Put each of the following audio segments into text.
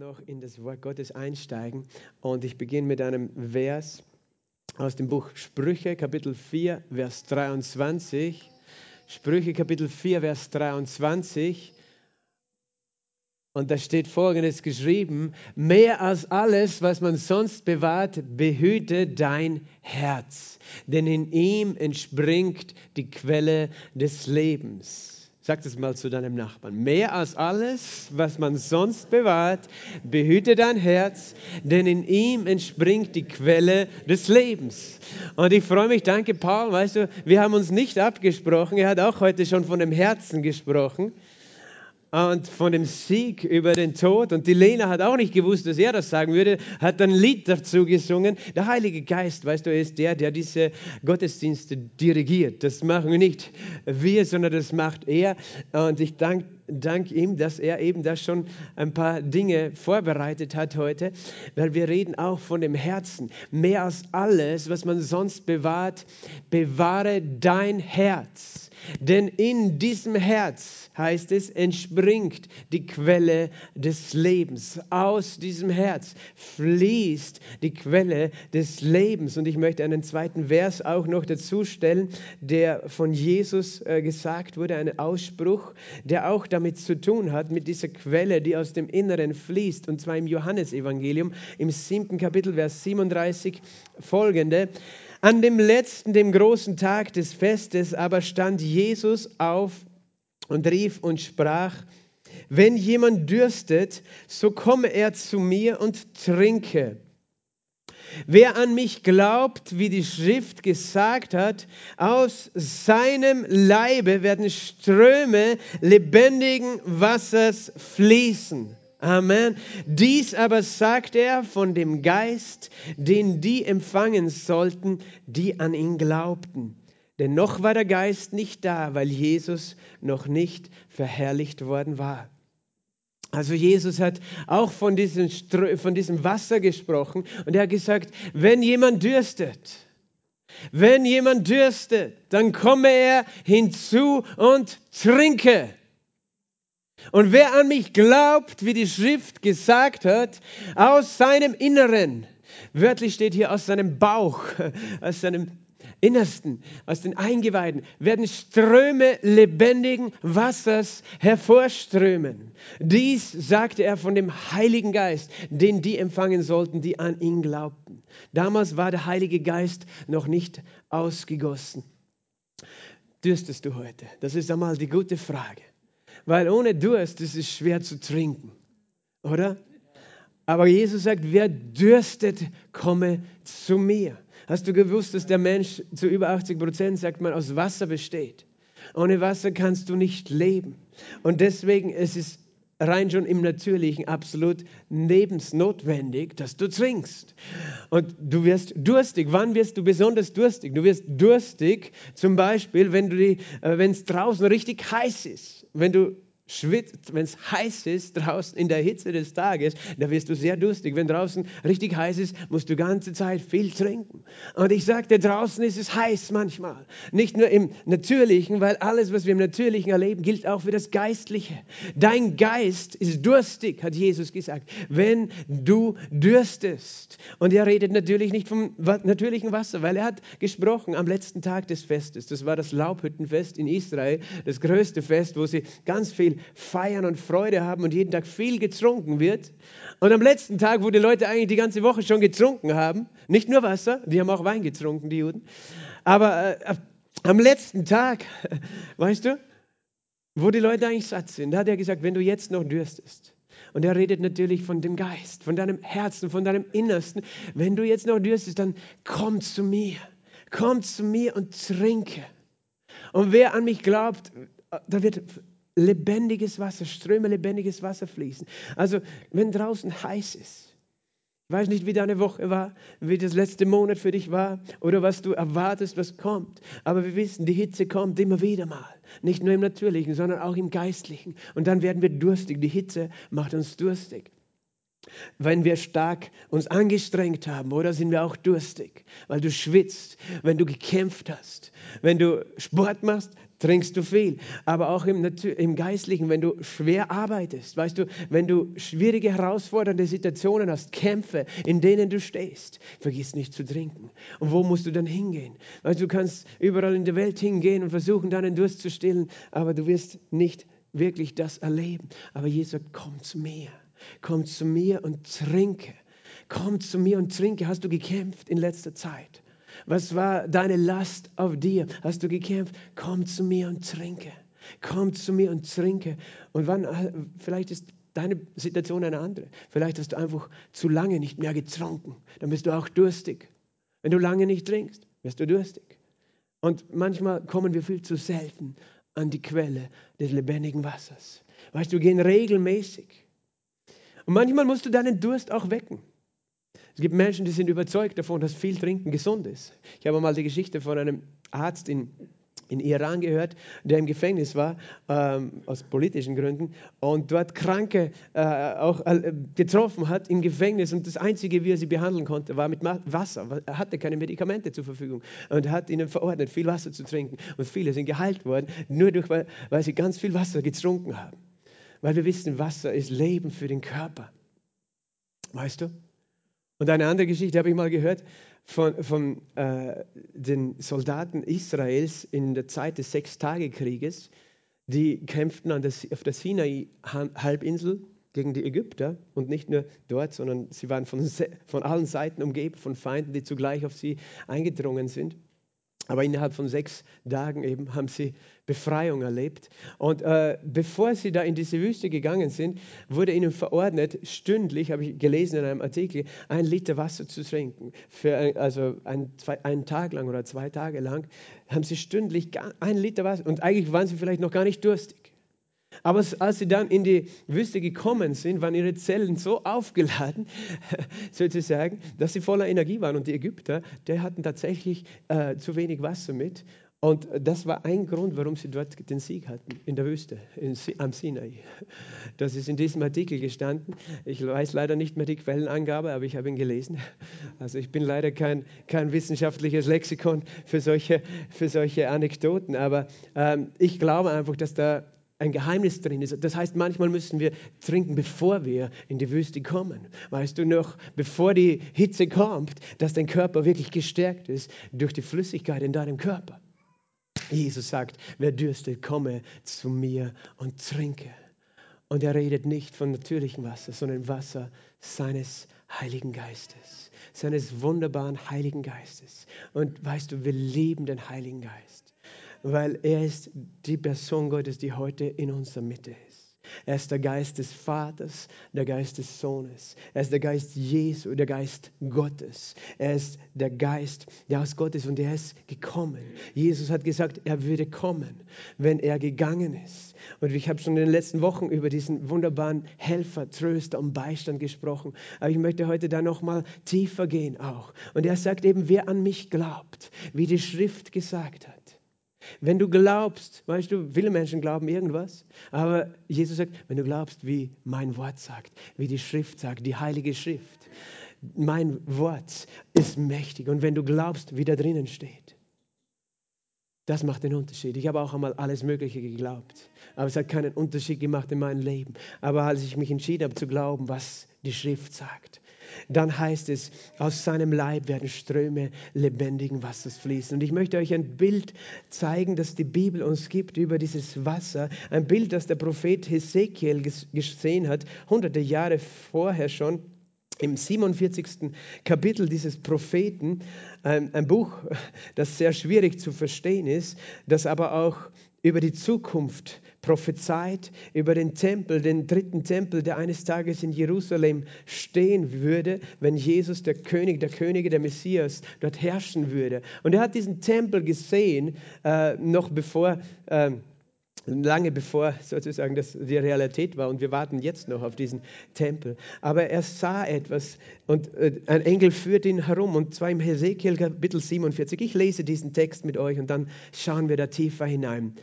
noch in das Wort Gottes einsteigen und ich beginne mit einem Vers aus dem Buch Sprüche, Kapitel 4, Vers 23. Sprüche, Kapitel 4, Vers 23. Und da steht folgendes geschrieben, mehr als alles, was man sonst bewahrt, behüte dein Herz, denn in ihm entspringt die Quelle des Lebens. Sag das mal zu deinem Nachbarn. Mehr als alles, was man sonst bewahrt, behüte dein Herz, denn in ihm entspringt die Quelle des Lebens. Und ich freue mich, danke Paul, weißt du, wir haben uns nicht abgesprochen. Er hat auch heute schon von dem Herzen gesprochen und von dem Sieg über den Tod. Und die Lena hat auch nicht gewusst, dass er das sagen würde, hat ein Lied dazu gesungen. Der Heilige Geist, weißt du, ist der, der diese Gottesdienste dirigiert. Das machen nicht wir, sondern das macht er. Und ich danke dank ihm, dass er eben da schon ein paar Dinge vorbereitet hat heute, weil wir reden auch von dem Herzen. Mehr als alles, was man sonst bewahrt, bewahre dein Herz. Denn in diesem Herz heißt es, entspringt die Quelle des Lebens. Aus diesem Herz fließt die Quelle des Lebens. Und ich möchte einen zweiten Vers auch noch dazu stellen, der von Jesus äh, gesagt wurde, ein Ausspruch, der auch damit zu tun hat, mit dieser Quelle, die aus dem Inneren fließt. Und zwar im Johannesevangelium, im siebten Kapitel, Vers 37 folgende. An dem letzten, dem großen Tag des Festes aber stand Jesus auf und rief und sprach, wenn jemand dürstet, so komme er zu mir und trinke. Wer an mich glaubt, wie die Schrift gesagt hat, aus seinem Leibe werden Ströme lebendigen Wassers fließen. Amen. Dies aber sagt er von dem Geist, den die empfangen sollten, die an ihn glaubten. Denn noch war der Geist nicht da, weil Jesus noch nicht verherrlicht worden war. Also Jesus hat auch von diesem, von diesem Wasser gesprochen und er hat gesagt, wenn jemand dürstet, wenn jemand dürstet, dann komme er hinzu und trinke. Und wer an mich glaubt, wie die Schrift gesagt hat, aus seinem Inneren, wörtlich steht hier aus seinem Bauch, aus seinem Innersten, aus den Eingeweiden, werden Ströme lebendigen Wassers hervorströmen. Dies sagte er von dem Heiligen Geist, den die empfangen sollten, die an ihn glaubten. Damals war der Heilige Geist noch nicht ausgegossen. Dürstest du heute? Das ist einmal die gute Frage. Weil ohne Durst ist es schwer zu trinken, oder? Aber Jesus sagt, wer dürstet, komme zu mir. Hast du gewusst, dass der Mensch zu über 80 Prozent, sagt man, aus Wasser besteht? Ohne Wasser kannst du nicht leben. Und deswegen ist es rein schon im Natürlichen absolut lebensnotwendig, dass du trinkst. Und du wirst durstig. Wann wirst du besonders durstig? Du wirst durstig zum Beispiel, wenn äh, es draußen richtig heiß ist. Wenn du schwitzt, wenn es heiß ist draußen in der Hitze des Tages, da wirst du sehr durstig. Wenn draußen richtig heiß ist, musst du ganze Zeit viel trinken. Und ich sagte, draußen ist es heiß manchmal. Nicht nur im Natürlichen, weil alles, was wir im Natürlichen erleben, gilt auch für das Geistliche. Dein Geist ist durstig, hat Jesus gesagt, wenn du dürstest. Und er redet natürlich nicht vom natürlichen Wasser, weil er hat gesprochen am letzten Tag des Festes. Das war das Laubhüttenfest in Israel, das größte Fest, wo sie ganz viel feiern und Freude haben und jeden Tag viel getrunken wird. Und am letzten Tag, wo die Leute eigentlich die ganze Woche schon getrunken haben, nicht nur Wasser, die haben auch Wein getrunken, die Juden, aber äh, am letzten Tag, weißt du, wo die Leute eigentlich satt sind, da hat er gesagt, wenn du jetzt noch dürstest, und er redet natürlich von dem Geist, von deinem Herzen, von deinem Innersten. Wenn du jetzt noch dürstest, dann komm zu mir. Komm zu mir und trinke. Und wer an mich glaubt, da wird lebendiges Wasser, Ströme lebendiges Wasser fließen. Also wenn draußen heiß ist, ich weiß nicht, wie deine Woche war, wie das letzte Monat für dich war oder was du erwartest, was kommt. Aber wir wissen, die Hitze kommt immer wieder mal. Nicht nur im Natürlichen, sondern auch im Geistlichen. Und dann werden wir durstig. Die Hitze macht uns durstig. Wenn wir stark uns angestrengt haben oder sind wir auch durstig, weil du schwitzt, wenn du gekämpft hast, wenn du Sport machst, trinkst du viel. Aber auch im, im Geistlichen, wenn du schwer arbeitest, weißt du, wenn du schwierige, herausfordernde Situationen hast, Kämpfe, in denen du stehst, vergiss nicht zu trinken. Und wo musst du dann hingehen? Weißt du, du kannst überall in der Welt hingehen und versuchen, deinen Durst zu stillen, aber du wirst nicht wirklich das erleben. Aber Jesus sagt, komm zu mir. Komm zu mir und trinke. Komm zu mir und trinke. Hast du gekämpft in letzter Zeit? Was war deine Last auf dir? Hast du gekämpft? Komm zu mir und trinke. Komm zu mir und trinke. Und wann, vielleicht ist deine Situation eine andere. Vielleicht hast du einfach zu lange nicht mehr getrunken. Dann bist du auch durstig. Wenn du lange nicht trinkst, wirst du durstig. Und manchmal kommen wir viel zu selten an die Quelle des lebendigen Wassers. Weißt du, wir gehen regelmäßig und manchmal musst du deinen Durst auch wecken. Es gibt Menschen, die sind überzeugt davon, dass viel Trinken gesund ist. Ich habe mal die Geschichte von einem Arzt in, in Iran gehört, der im Gefängnis war, ähm, aus politischen Gründen, und dort Kranke äh, auch äh, getroffen hat im Gefängnis. Und das Einzige, wie er sie behandeln konnte, war mit Wasser. Er hatte keine Medikamente zur Verfügung und hat ihnen verordnet, viel Wasser zu trinken. Und viele sind geheilt worden, nur durch, weil, weil sie ganz viel Wasser getrunken haben weil wir wissen, Wasser ist Leben für den Körper. Weißt du? Und eine andere Geschichte habe ich mal gehört von, von äh, den Soldaten Israels in der Zeit des Sechstagekrieges. Die kämpften der, auf der Sinai-Halbinsel gegen die Ägypter und nicht nur dort, sondern sie waren von, von allen Seiten umgeben von Feinden, die zugleich auf sie eingedrungen sind. Aber innerhalb von sechs Tagen eben haben sie Befreiung erlebt. Und äh, bevor sie da in diese Wüste gegangen sind, wurde ihnen verordnet, stündlich, habe ich gelesen in einem Artikel, ein Liter Wasser zu trinken. Für ein, also ein, zwei, einen Tag lang oder zwei Tage lang haben sie stündlich ein Liter Wasser. Und eigentlich waren sie vielleicht noch gar nicht durstig. Aber als sie dann in die Wüste gekommen sind, waren ihre Zellen so aufgeladen, sozusagen, dass sie voller Energie waren. Und die Ägypter, die hatten tatsächlich äh, zu wenig Wasser mit. Und das war ein Grund, warum sie dort den Sieg hatten, in der Wüste, in, am Sinai. Das ist in diesem Artikel gestanden. Ich weiß leider nicht mehr die Quellenangabe, aber ich habe ihn gelesen. Also ich bin leider kein, kein wissenschaftliches Lexikon für solche, für solche Anekdoten, aber ähm, ich glaube einfach, dass da ein Geheimnis drin ist. Das heißt, manchmal müssen wir trinken, bevor wir in die Wüste kommen. Weißt du noch, bevor die Hitze kommt, dass dein Körper wirklich gestärkt ist durch die Flüssigkeit in deinem Körper. Jesus sagt, wer dürstet, komme zu mir und trinke. Und er redet nicht von natürlichem Wasser, sondern Wasser seines Heiligen Geistes, seines wunderbaren Heiligen Geistes. Und weißt du, wir lieben den Heiligen Geist weil er ist die Person Gottes, die heute in unserer Mitte ist. Er ist der Geist des Vaters, der Geist des Sohnes. Er ist der Geist Jesu, der Geist Gottes. Er ist der Geist, der aus Gott ist und er ist gekommen. Jesus hat gesagt, er würde kommen, wenn er gegangen ist. Und ich habe schon in den letzten Wochen über diesen wunderbaren Helfer, Tröster und Beistand gesprochen. Aber ich möchte heute da noch mal tiefer gehen auch. Und er sagt eben, wer an mich glaubt, wie die Schrift gesagt hat wenn du glaubst, weißt du, viele Menschen glauben irgendwas, aber Jesus sagt, wenn du glaubst, wie mein Wort sagt, wie die Schrift sagt, die heilige Schrift, mein Wort ist mächtig und wenn du glaubst, wie da drinnen steht, das macht den Unterschied. Ich habe auch einmal alles Mögliche geglaubt, aber es hat keinen Unterschied gemacht in meinem Leben. Aber als ich mich entschieden habe zu glauben, was die Schrift sagt, dann heißt es, aus seinem Leib werden Ströme lebendigen Wassers fließen. Und ich möchte euch ein Bild zeigen, das die Bibel uns gibt über dieses Wasser. Ein Bild, das der Prophet Hesekiel gesehen hat, hunderte Jahre vorher schon im 47. Kapitel dieses Propheten, ein, Buch, das sehr schwierig zu verstehen ist, das aber auch über die Zukunft prophezeit, über den Tempel, den dritten Tempel, der eines Tages in Jerusalem stehen würde, wenn Jesus, der König der Könige, der Messias, dort herrschen würde. Und er hat diesen Tempel gesehen, äh, noch bevor. Äh, lange bevor sozusagen das die Realität war und wir warten jetzt noch auf diesen Tempel. Aber er sah etwas und äh, ein Engel führt ihn herum und zwar im Hesekiel Kapitel 47. Ich lese diesen Text mit euch und dann schauen wir da tiefer hinein.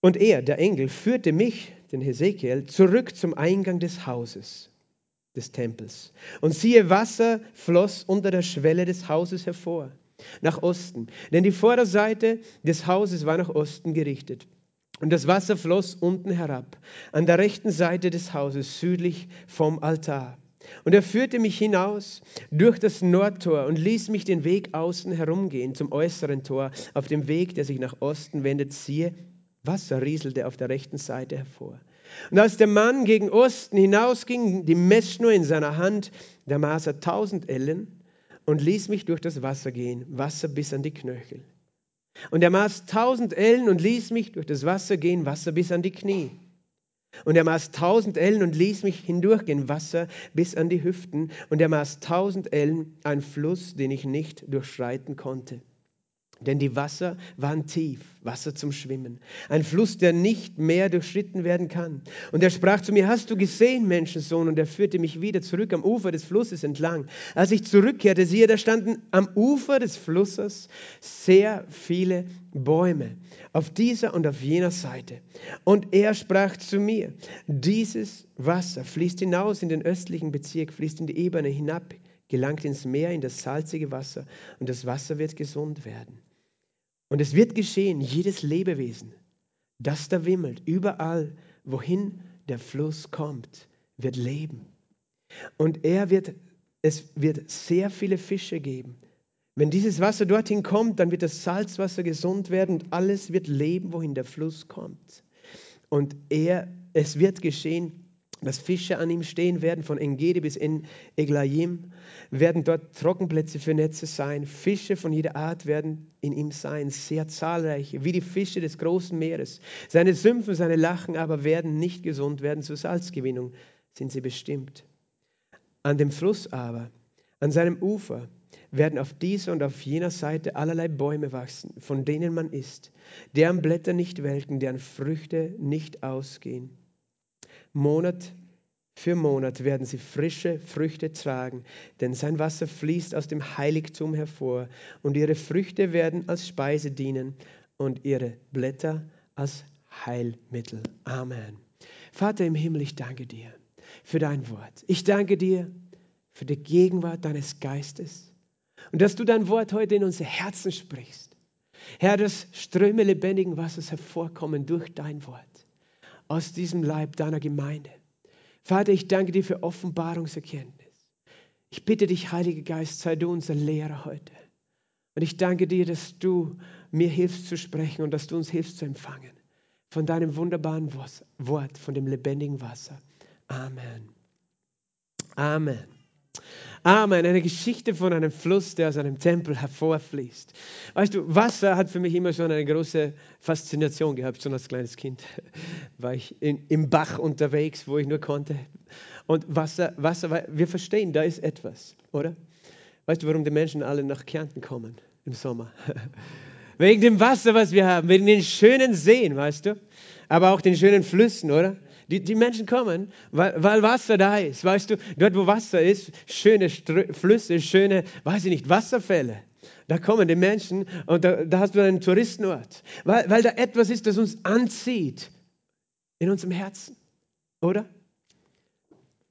Und er, der Engel, führte mich, den Hesekiel, zurück zum Eingang des Hauses. des Tempels. Und siehe, Wasser floss unter der Schwelle des Hauses hervor, nach Osten. Denn die Vorderseite des Hauses war nach Osten gerichtet. Und das Wasser floss unten herab, an der rechten Seite des Hauses, südlich vom Altar. Und er führte mich hinaus durch das Nordtor und ließ mich den Weg außen herumgehen zum äußeren Tor, auf dem Weg, der sich nach Osten wendet. Siehe, Wasser rieselte auf der rechten Seite hervor. Und als der Mann gegen Osten hinausging, die Messschnur in seiner Hand, da maß er tausend Ellen und ließ mich durch das Wasser gehen, Wasser bis an die Knöchel. Und er maß tausend Ellen und ließ mich durch das Wasser gehen, Wasser bis an die Knie. Und er maß tausend Ellen und ließ mich hindurchgehen, Wasser bis an die Hüften. Und er maß tausend Ellen, ein Fluss, den ich nicht durchschreiten konnte. Denn die Wasser waren tief, Wasser zum Schwimmen. Ein Fluss, der nicht mehr durchschritten werden kann. Und er sprach zu mir, hast du gesehen, Menschensohn? Und er führte mich wieder zurück am Ufer des Flusses entlang. Als ich zurückkehrte, siehe, da standen am Ufer des Flusses sehr viele Bäume, auf dieser und auf jener Seite. Und er sprach zu mir, dieses Wasser fließt hinaus in den östlichen Bezirk, fließt in die Ebene hinab, gelangt ins Meer, in das salzige Wasser, und das Wasser wird gesund werden. Und es wird geschehen, jedes Lebewesen, das da wimmelt, überall, wohin der Fluss kommt, wird leben. Und er wird, es wird sehr viele Fische geben. Wenn dieses Wasser dorthin kommt, dann wird das Salzwasser gesund werden und alles wird leben, wohin der Fluss kommt. Und er, es wird geschehen, dass Fische an ihm stehen werden, von Engedi bis in Eglaim, werden dort Trockenplätze für Netze sein. Fische von jeder Art werden in ihm sein, sehr zahlreiche, wie die Fische des großen Meeres. Seine Sümpfen, seine Lachen aber werden nicht gesund werden, zur Salzgewinnung sind sie bestimmt. An dem Fluss aber, an seinem Ufer, werden auf dieser und auf jener Seite allerlei Bäume wachsen, von denen man isst, deren Blätter nicht welken, deren Früchte nicht ausgehen Monat für Monat werden sie frische Früchte tragen, denn sein Wasser fließt aus dem Heiligtum hervor und ihre Früchte werden als Speise dienen und ihre Blätter als Heilmittel. Amen. Vater im Himmel, ich danke dir für dein Wort. Ich danke dir für die Gegenwart deines Geistes und dass du dein Wort heute in unser Herzen sprichst. Herr, dass Ströme lebendigen Wassers hervorkommen durch dein Wort aus diesem Leib deiner Gemeinde. Vater, ich danke dir für Offenbarungserkenntnis. Ich bitte dich, Heiliger Geist, sei du unser Lehrer heute. Und ich danke dir, dass du mir hilfst zu sprechen und dass du uns hilfst zu empfangen. Von deinem wunderbaren Wort, von dem lebendigen Wasser. Amen. Amen. Amen. Eine Geschichte von einem Fluss, der aus einem Tempel hervorfließt. Weißt du, Wasser hat für mich immer schon eine große Faszination gehabt. Schon als kleines Kind war ich in, im Bach unterwegs, wo ich nur konnte. Und Wasser, Wasser, wir verstehen, da ist etwas, oder? Weißt du, warum die Menschen alle nach Kärnten kommen im Sommer? Wegen dem Wasser, was wir haben, wegen den schönen Seen, weißt du? Aber auch den schönen Flüssen, oder? Die, die Menschen kommen, weil, weil Wasser da ist. Weißt du, dort wo Wasser ist, schöne Str Flüsse, schöne, weiß ich nicht, Wasserfälle. Da kommen die Menschen und da, da hast du einen Touristenort. Weil, weil da etwas ist, das uns anzieht in unserem Herzen. Oder?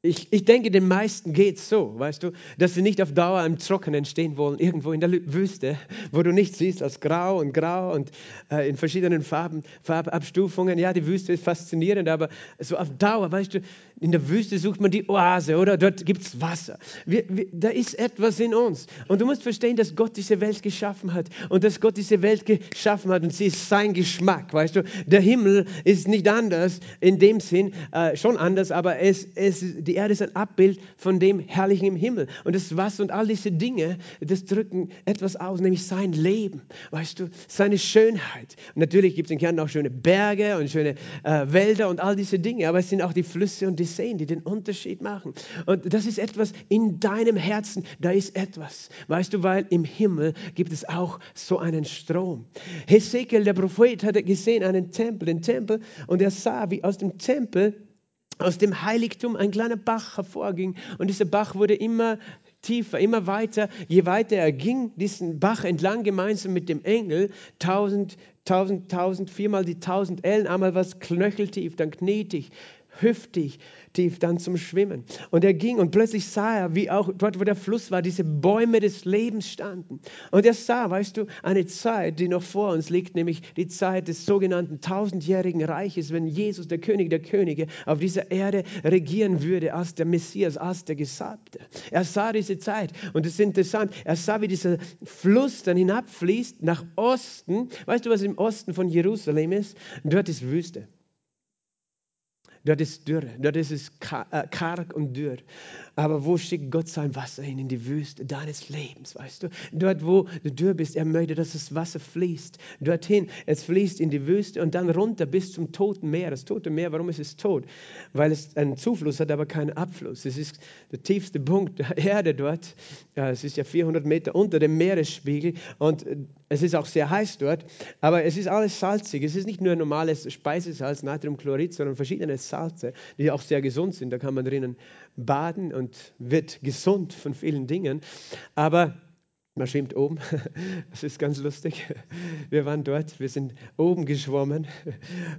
Ich, ich denke, den meisten geht es so, weißt du, dass sie nicht auf Dauer im Trockenen stehen wollen, irgendwo in der Wüste, wo du nichts siehst als grau und grau und äh, in verschiedenen Farben, Farbabstufungen. Ja, die Wüste ist faszinierend, aber so auf Dauer, weißt du, in der Wüste sucht man die Oase oder dort gibt es Wasser. Wir, wir, da ist etwas in uns. Und du musst verstehen, dass Gott diese Welt geschaffen hat und dass Gott diese Welt geschaffen hat und sie ist sein Geschmack, weißt du. Der Himmel ist nicht anders in dem Sinn, äh, schon anders, aber es, es, die Erde ist ein Abbild von dem Herrlichen im Himmel. Und das Wasser und all diese Dinge, das drücken etwas aus, nämlich sein Leben, weißt du, seine Schönheit. Und natürlich gibt es in Kärnten auch schöne Berge und schöne äh, Wälder und all diese Dinge, aber es sind auch die Flüsse und die Seen, die den Unterschied machen. Und das ist etwas in deinem Herzen, da ist etwas, weißt du, weil im Himmel gibt es auch so einen Strom. Hesekiel, der Prophet, hatte gesehen einen Tempel, den Tempel, und er sah, wie aus dem Tempel aus dem Heiligtum ein kleiner Bach hervorging. Und dieser Bach wurde immer tiefer, immer weiter. Je weiter er ging, diesen Bach entlang gemeinsam mit dem Engel, tausend, tausend, tausend, viermal die tausend Ellen, einmal was knöcheltief, dann knietig, hüftig tief dann zum Schwimmen. Und er ging und plötzlich sah er, wie auch dort, wo der Fluss war, diese Bäume des Lebens standen. Und er sah, weißt du, eine Zeit, die noch vor uns liegt, nämlich die Zeit des sogenannten tausendjährigen Reiches, wenn Jesus, der König der Könige, auf dieser Erde regieren würde als der Messias, als der Gesalbte. Er sah diese Zeit und es ist interessant, er sah, wie dieser Fluss dann hinabfließt nach Osten. Weißt du, was im Osten von Jerusalem ist? Dort ist Wüste. Dort ist Dürre, dort ist es äh, karg und dürr. Aber wo schickt Gott sein Wasser hin? In die Wüste deines Lebens, weißt du? Dort, wo du dürr bist, er möchte, dass das Wasser fließt. Dorthin, es fließt in die Wüste und dann runter bis zum Toten Meer. Das Tote Meer, warum ist es tot? Weil es einen Zufluss hat, aber keinen Abfluss. Es ist der tiefste Punkt der Erde dort. Es ist ja 400 Meter unter dem Meeresspiegel und äh, es ist auch sehr heiß dort. Aber es ist alles salzig. Es ist nicht nur normales Speisesalz, Natriumchlorid, sondern verschiedene Salze, die auch sehr gesund sind. Da kann man drinnen baden und wird gesund von vielen Dingen. Aber man schwimmt oben. Das ist ganz lustig. Wir waren dort, wir sind oben geschwommen.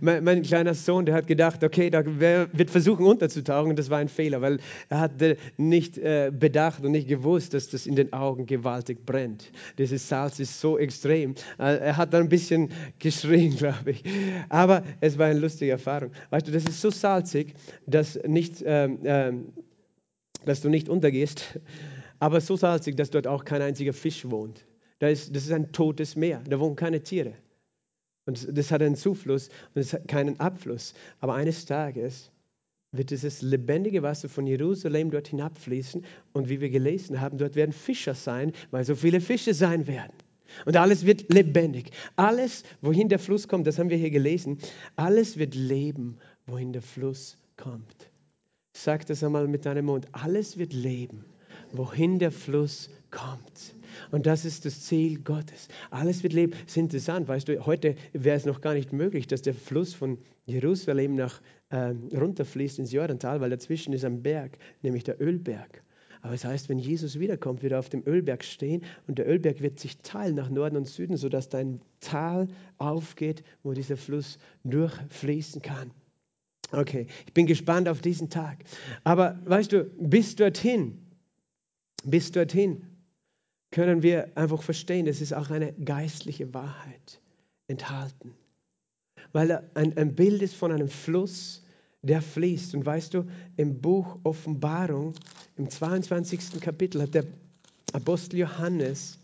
Mein, mein kleiner Sohn, der hat gedacht, okay, da wird versuchen unterzutauchen. Das war ein Fehler, weil er hatte nicht äh, bedacht und nicht gewusst, dass das in den Augen gewaltig brennt. Dieses Salz ist so extrem. Äh, er hat dann ein bisschen geschrien, glaube ich. Aber es war eine lustige Erfahrung. Weißt du, das ist so salzig, dass, nicht, ähm, ähm, dass du nicht untergehst aber so salzig, dass dort auch kein einziger Fisch wohnt. Da ist, das ist ein totes Meer, da wohnen keine Tiere. Und das hat einen Zufluss und es hat keinen Abfluss. Aber eines Tages wird dieses lebendige Wasser von Jerusalem dort hinabfließen. Und wie wir gelesen haben, dort werden Fischer sein, weil so viele Fische sein werden. Und alles wird lebendig. Alles, wohin der Fluss kommt, das haben wir hier gelesen, alles wird leben, wohin der Fluss kommt. Sag das einmal mit deinem Mund. Alles wird leben, wohin der Fluss kommt. Und das ist das Ziel Gottes. Alles wird leben. Das ist interessant, weißt du, heute wäre es noch gar nicht möglich, dass der Fluss von Jerusalem nach äh, runterfließt ins Jordantal, weil dazwischen ist ein Berg, nämlich der Ölberg. Aber es das heißt, wenn Jesus wiederkommt, wird er auf dem Ölberg stehen und der Ölberg wird sich teilen nach Norden und Süden, sodass da ein Tal aufgeht, wo dieser Fluss durchfließen kann. Okay, ich bin gespannt auf diesen Tag. Aber weißt du, bis dorthin, bis dorthin können wir einfach verstehen, es ist auch eine geistliche Wahrheit enthalten. Weil ein, ein Bild ist von einem Fluss, der fließt. Und weißt du, im Buch Offenbarung, im 22. Kapitel, hat der Apostel Johannes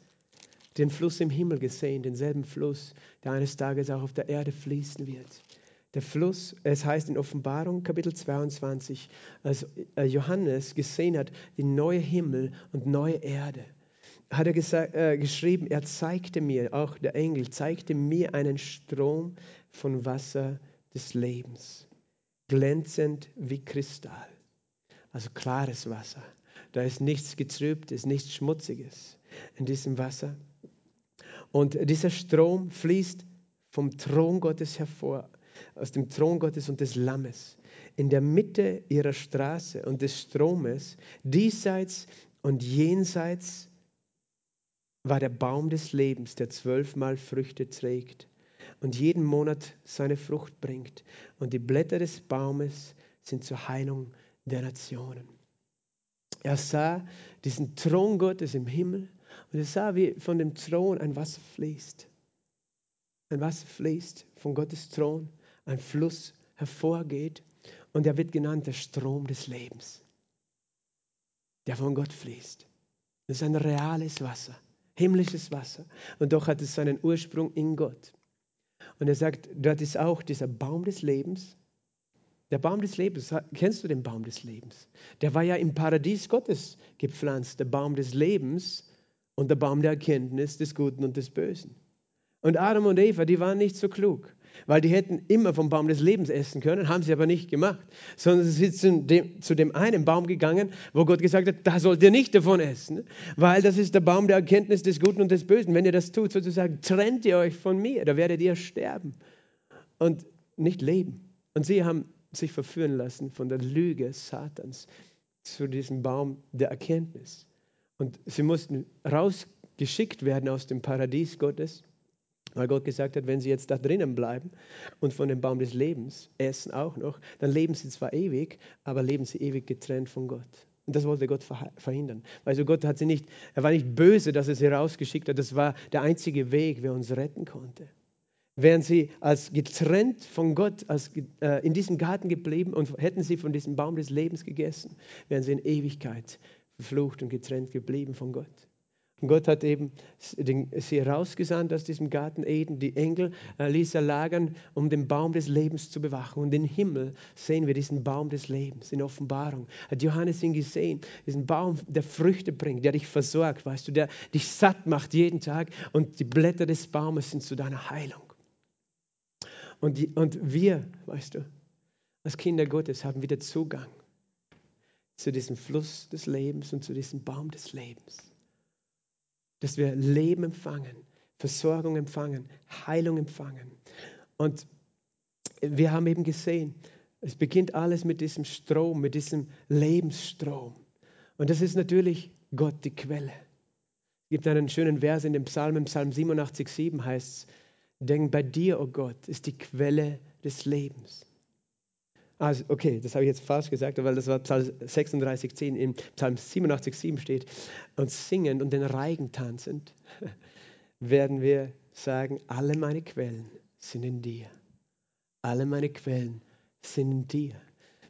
den Fluss im Himmel gesehen, denselben Fluss, der eines Tages auch auf der Erde fließen wird. Der Fluss, es heißt in Offenbarung Kapitel 22, als äh, Johannes gesehen hat, die neue Himmel und neue Erde, hat er gesagt, äh, geschrieben, er zeigte mir, auch der Engel zeigte mir einen Strom von Wasser des Lebens, glänzend wie Kristall, also klares Wasser. Da ist nichts Getrübtes, nichts Schmutziges in diesem Wasser. Und dieser Strom fließt vom Thron Gottes hervor aus dem Thron Gottes und des Lammes, in der Mitte ihrer Straße und des Stromes, diesseits und jenseits war der Baum des Lebens, der zwölfmal Früchte trägt und jeden Monat seine Frucht bringt. Und die Blätter des Baumes sind zur Heilung der Nationen. Er sah diesen Thron Gottes im Himmel und er sah, wie von dem Thron ein Wasser fließt. Ein Wasser fließt von Gottes Thron ein Fluss hervorgeht und er wird genannt der Strom des Lebens, der von Gott fließt. Das ist ein reales Wasser, himmlisches Wasser und doch hat es seinen Ursprung in Gott. Und er sagt, dort ist auch dieser Baum des Lebens. Der Baum des Lebens, kennst du den Baum des Lebens? Der war ja im Paradies Gottes gepflanzt, der Baum des Lebens und der Baum der Erkenntnis des Guten und des Bösen. Und Adam und Eva, die waren nicht so klug weil die hätten immer vom Baum des Lebens essen können, haben sie aber nicht gemacht, sondern sie sind zu dem einen Baum gegangen, wo Gott gesagt hat, da sollt ihr nicht davon essen, weil das ist der Baum der Erkenntnis des Guten und des Bösen. Wenn ihr das tut, sozusagen, trennt ihr euch von mir, da werdet ihr sterben und nicht leben. Und sie haben sich verführen lassen von der Lüge Satans zu diesem Baum der Erkenntnis. Und sie mussten rausgeschickt werden aus dem Paradies Gottes Weil Gott gesagt hat, wenn sie jetzt da drinnen bleiben und von dem Baum des Lebens essen auch noch, dann leben sie zwar ewig, aber leben sie ewig getrennt von Gott. Und das wollte Gott verhindern. Also Gott hat sie nicht, er war nicht böse, dass er sie rausgeschickt hat. Das war der einzige Weg, der uns retten konnte. Wären sie als getrennt von Gott als, äh, in diesem Garten geblieben und hätten sie von diesem Baum des Lebens gegessen, wären sie in Ewigkeit verflucht und getrennt geblieben von Gott. Und Gott hat eben sie rausgesandt aus diesem Garten Eden. Die Engel äh, ließ er lagern, um den Baum des Lebens zu bewachen. Und im Himmel sehen wir diesen Baum des Lebens in Offenbarung. Hat Johannes ihn gesehen? Diesen Baum, der Früchte bringt, der dich versorgt, weißt du, der dich satt macht jeden Tag. Und die Blätter des Baumes sind zu deiner Heilung. Und, die, und wir, weißt du, als Kinder Gottes haben wieder Zugang zu diesem Fluss des Lebens und zu diesem Baum des Lebens dass wir Leben empfangen, Versorgung empfangen, Heilung empfangen. Und wir haben eben gesehen, es beginnt alles mit diesem Strom, mit diesem Lebensstrom. Und das ist natürlich Gott, die Quelle. Es gibt einen schönen Vers in dem Psalm, im Psalm 87, 7 heißt es, denn bei dir, o oh Gott, ist die Quelle des Lebens. Also, okay, das habe ich jetzt falsch gesagt, weil das war Psalm 36, 10. Im Psalm 87, 7 steht, und singend und den Reigen tanzend werden wir sagen, alle meine Quellen sind in dir. Alle meine Quellen sind in dir.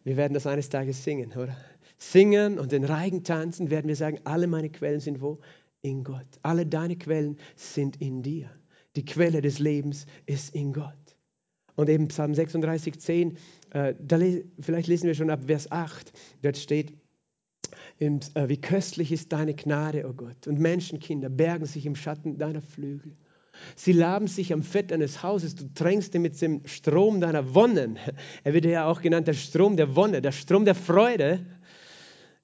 Wir werden das eines Tages singen, oder? Singen und den Reigen tanzen werden wir sagen, alle meine Quellen sind wo? In Gott. Alle deine Quellen sind in dir. Die Quelle des Lebens ist in Gott. Und eben Psalm 36, 10, äh, da le vielleicht lesen wir schon ab Vers 8, dort steht, im, äh, wie köstlich ist deine Gnade, o oh Gott. Und Menschenkinder bergen sich im Schatten deiner Flügel. Sie laben sich am Fett deines Hauses, du tränkst mit dem Strom deiner Wonnen. Er wird ja auch genannt der Strom der Wonne, der Strom der Freude.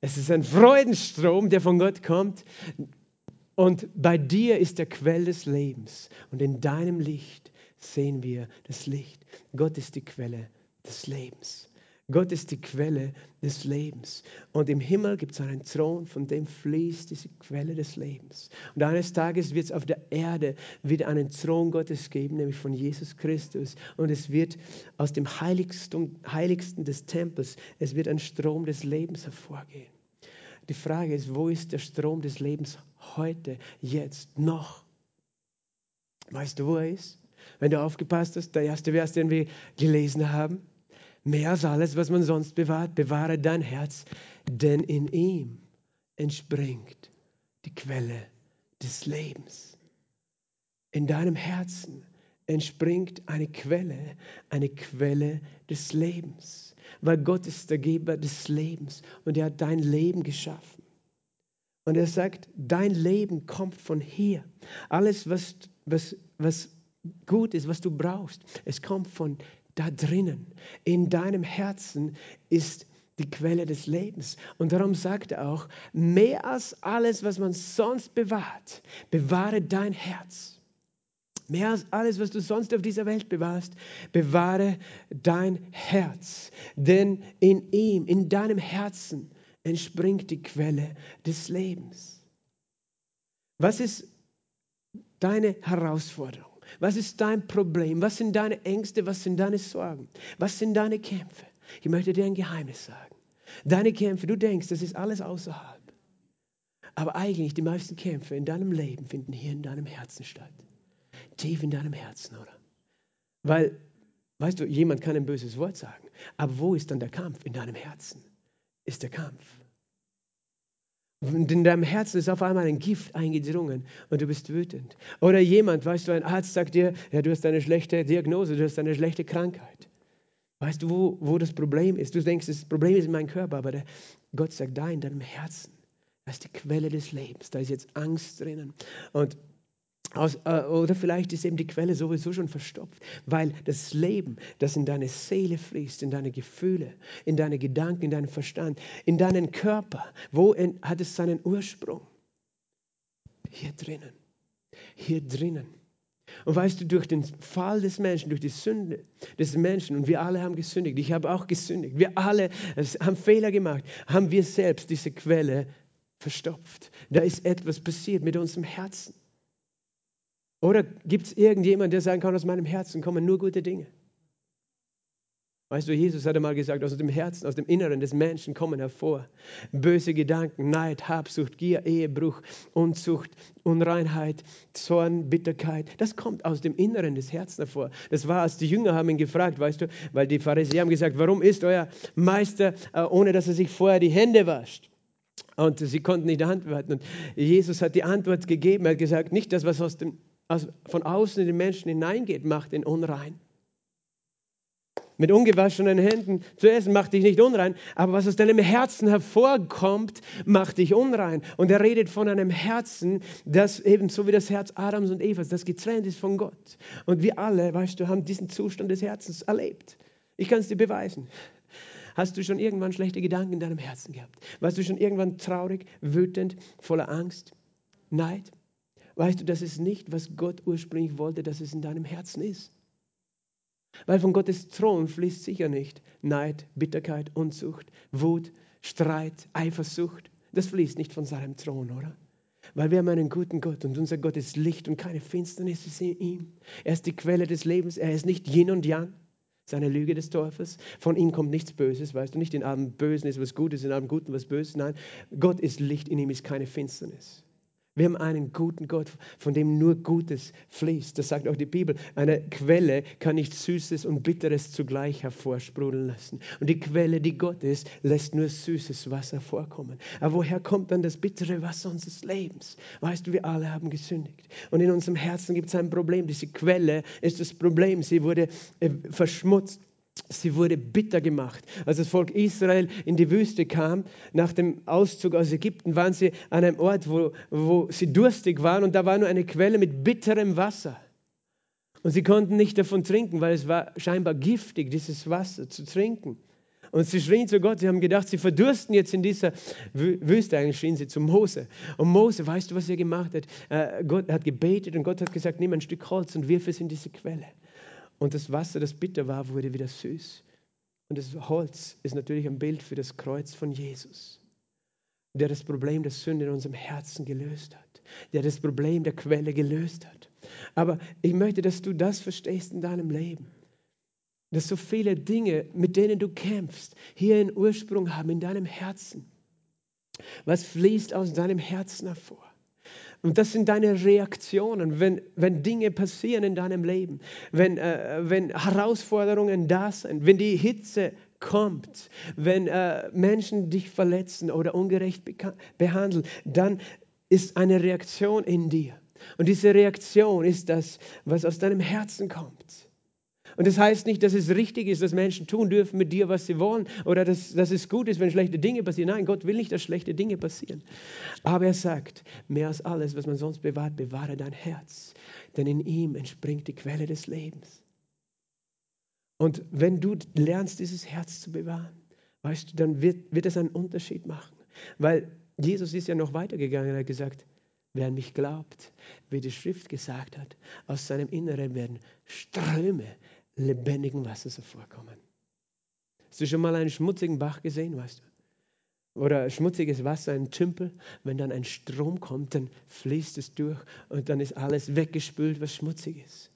Es ist ein Freudenstrom, der von Gott kommt. Und bei dir ist der Quell des Lebens. Und in deinem Licht sehen wir das Licht. Gott ist die Quelle des Lebens. Gott ist die Quelle des Lebens. Und im Himmel gibt es einen Thron, von dem fließt diese Quelle des Lebens. Und eines Tages wird es auf der Erde wieder einen Thron Gottes geben, nämlich von Jesus Christus. Und es wird aus dem Heiligsten, Heiligsten des Tempels, es wird ein Strom des Lebens hervorgehen. Die Frage ist, wo ist der Strom des Lebens heute, jetzt, noch? Weißt du, wo er ist? wenn du aufgepasst hast, der erste Vers, den wir gelesen haben. Mehr als alles, was man sonst bewahrt, bewahre dein Herz, denn in ihm entspringt die Quelle des Lebens. In deinem Herzen entspringt eine Quelle, eine Quelle des Lebens, weil Gott ist der Geber des Lebens und er hat dein Leben geschaffen. Und er sagt, dein Leben kommt von hier. Alles, was, was, was gut ist, was du brauchst. Es kommt von da drinnen. In deinem Herzen ist die Quelle des Lebens. Und darum sagt er auch, mehr als alles, was man sonst bewahrt, bewahre dein Herz. Mehr als alles, was du sonst auf dieser Welt bewahrst, bewahre dein Herz. Denn in ihm, in deinem Herzen, entspringt die Quelle des Lebens. Was ist deine Herausforderung? Was ist dein Problem? Was sind deine Ängste? Was sind deine Sorgen? Was sind deine Kämpfe? Ich möchte dir ein Geheimnis sagen. Deine Kämpfe, du denkst, das ist alles außerhalb. Aber eigentlich die meisten Kämpfe in deinem Leben finden hier in deinem Herzen statt. Tief in deinem Herzen, oder? Weil, weißt du, jemand kann ein böses Wort sagen. Aber wo ist dann der Kampf? In deinem Herzen ist der Kampf. Und in deinem Herzen ist auf einmal ein Gift eingedrungen und du bist wütend. Oder jemand, weißt du, ein Arzt sagt dir, ja, du hast eine schlechte Diagnose, du hast eine schlechte Krankheit. Weißt du, wo, wo das Problem ist? Du denkst, das Problem ist in meinem Körper, aber der, Gott sagt, da in deinem Herzen, das ist die Quelle des Lebens, da ist jetzt Angst drinnen. Und aus, äh, oder vielleicht ist eben die Quelle sowieso schon verstopft, weil das Leben, das in deine Seele fließt, in deine Gefühle, in deine Gedanken, in deinen Verstand, in deinen Körper, wo in, hat es seinen Ursprung? Hier drinnen. Hier drinnen. Und weißt du, durch den Fall des Menschen, durch die Sünde des Menschen, und wir alle haben gesündigt, ich habe auch gesündigt, wir alle haben Fehler gemacht, haben wir selbst diese Quelle verstopft. Da ist etwas passiert mit unserem Herzen. Oder gibt es irgendjemanden, der sagen kann, aus meinem Herzen kommen nur gute Dinge? Weißt du, Jesus hat einmal gesagt, aus dem Herzen, aus dem Inneren des Menschen kommen hervor böse Gedanken, Neid, Habsucht, Gier, Ehebruch, Unzucht, Unreinheit, Zorn, Bitterkeit. Das kommt aus dem Inneren des Herzens hervor. Das war, als die Jünger haben ihn gefragt, weißt du, weil die Pharisäer haben gesagt, warum ist euer Meister, äh, ohne dass er sich vorher die Hände wascht? Und sie konnten nicht antworten. Und Jesus hat die Antwort gegeben. Er hat gesagt, nicht das, was aus dem, aus, von außen in den Menschen hineingeht, macht ihn unrein mit ungewaschenen Händen zu essen, macht dich nicht unrein. Aber was aus deinem Herzen hervorkommt, macht dich unrein. Und er redet von einem Herzen, das ebenso wie das Herz Adams und Evas, das getrennt ist von Gott. Und wir alle, weißt du, haben diesen Zustand des Herzens erlebt. Ich kann es dir beweisen. Hast du schon irgendwann schlechte Gedanken in deinem Herzen gehabt? Warst du schon irgendwann traurig, wütend, voller Angst, Neid? Weißt du, das ist nicht, was Gott ursprünglich wollte, dass es in deinem Herzen ist. Weil von Gottes Thron fließt sicher nicht Neid, Bitterkeit, Unzucht, Wut, Streit, Eifersucht. Das fließt nicht von seinem Thron, oder? Weil wir haben einen guten Gott und unser Gott ist Licht und keine Finsternis ist in ihm. Er ist die Quelle des Lebens, er ist nicht Yin und Yang, seine Lüge des Teufels. Von ihm kommt nichts Böses, weißt du, nicht in allem Bösen ist was Gutes, in allem Guten was Böses. Nein, Gott ist Licht, in ihm ist keine Finsternis. Wir haben einen guten Gott, von dem nur Gutes fließt. Das sagt auch die Bibel. Eine Quelle kann nicht Süßes und Bitteres zugleich hervorsprudeln lassen. Und die Quelle, die Gott ist, lässt nur süßes Wasser vorkommen. Aber woher kommt dann das bittere Wasser unseres Lebens? Weißt du, wir alle haben gesündigt. Und in unserem Herzen gibt es ein Problem. Diese Quelle ist das Problem. Sie wurde äh, verschmutzt Sie wurde bitter gemacht. Als das Volk Israel in die Wüste kam, nach dem Auszug aus Ägypten, waren sie an einem Ort, wo, wo sie durstig waren und da war nur eine Quelle mit bitterem Wasser. Und sie konnten nicht davon trinken, weil es war scheinbar giftig, dieses Wasser zu trinken. Und sie schrien zu Gott, sie haben gedacht, sie verdursten jetzt in dieser Wüste. Eigentlich schrien sie zu Mose. Und Mose, weißt du, was er gemacht hat? Äh, Gott hat gebetet und Gott hat gesagt, nimm ein Stück Holz und wirf es in diese Quelle. Und das Wasser, das bitter war, wurde wieder süß. Und das Holz ist natürlich ein Bild für das Kreuz von Jesus, der das Problem der Sünde in unserem Herzen gelöst hat, der das Problem der Quelle gelöst hat. Aber ich möchte, dass du das verstehst in deinem Leben. Dass so viele Dinge, mit denen du kämpfst, hier einen Ursprung haben in deinem Herzen. Was fließt aus deinem Herzen hervor? Und das sind deine Reaktionen, wenn, wenn Dinge passieren in deinem Leben, wenn, äh, wenn Herausforderungen da sind, wenn die Hitze kommt, wenn äh, Menschen dich verletzen oder ungerecht behandeln, dann ist eine Reaktion in dir. Und diese Reaktion ist das, was aus deinem Herzen kommt. Und das heißt nicht, dass es richtig ist, dass Menschen tun dürfen mit dir, was sie wollen oder dass, dass es gut ist, wenn schlechte Dinge passieren. Nein, Gott will nicht, dass schlechte Dinge passieren. Aber er sagt, mehr als alles, was man sonst bewahrt, bewahre dein Herz, denn in ihm entspringt die Quelle des Lebens. Und wenn du lernst, dieses Herz zu bewahren, weißt du, dann wird, wird es einen Unterschied machen. Weil Jesus ist ja noch weitergegangen, er hat gesagt, wer an mich glaubt, wie die Schrift gesagt hat, aus seinem Inneren werden Ströme lebendigen Wassers hervorkommen. Hast du schon mal einen schmutzigen Bach gesehen, weißt du? Oder schmutziges Wasser, ein Tümpel, wenn dann ein Strom kommt, dann fließt es durch und dann ist alles weggespült, was schmutzig ist.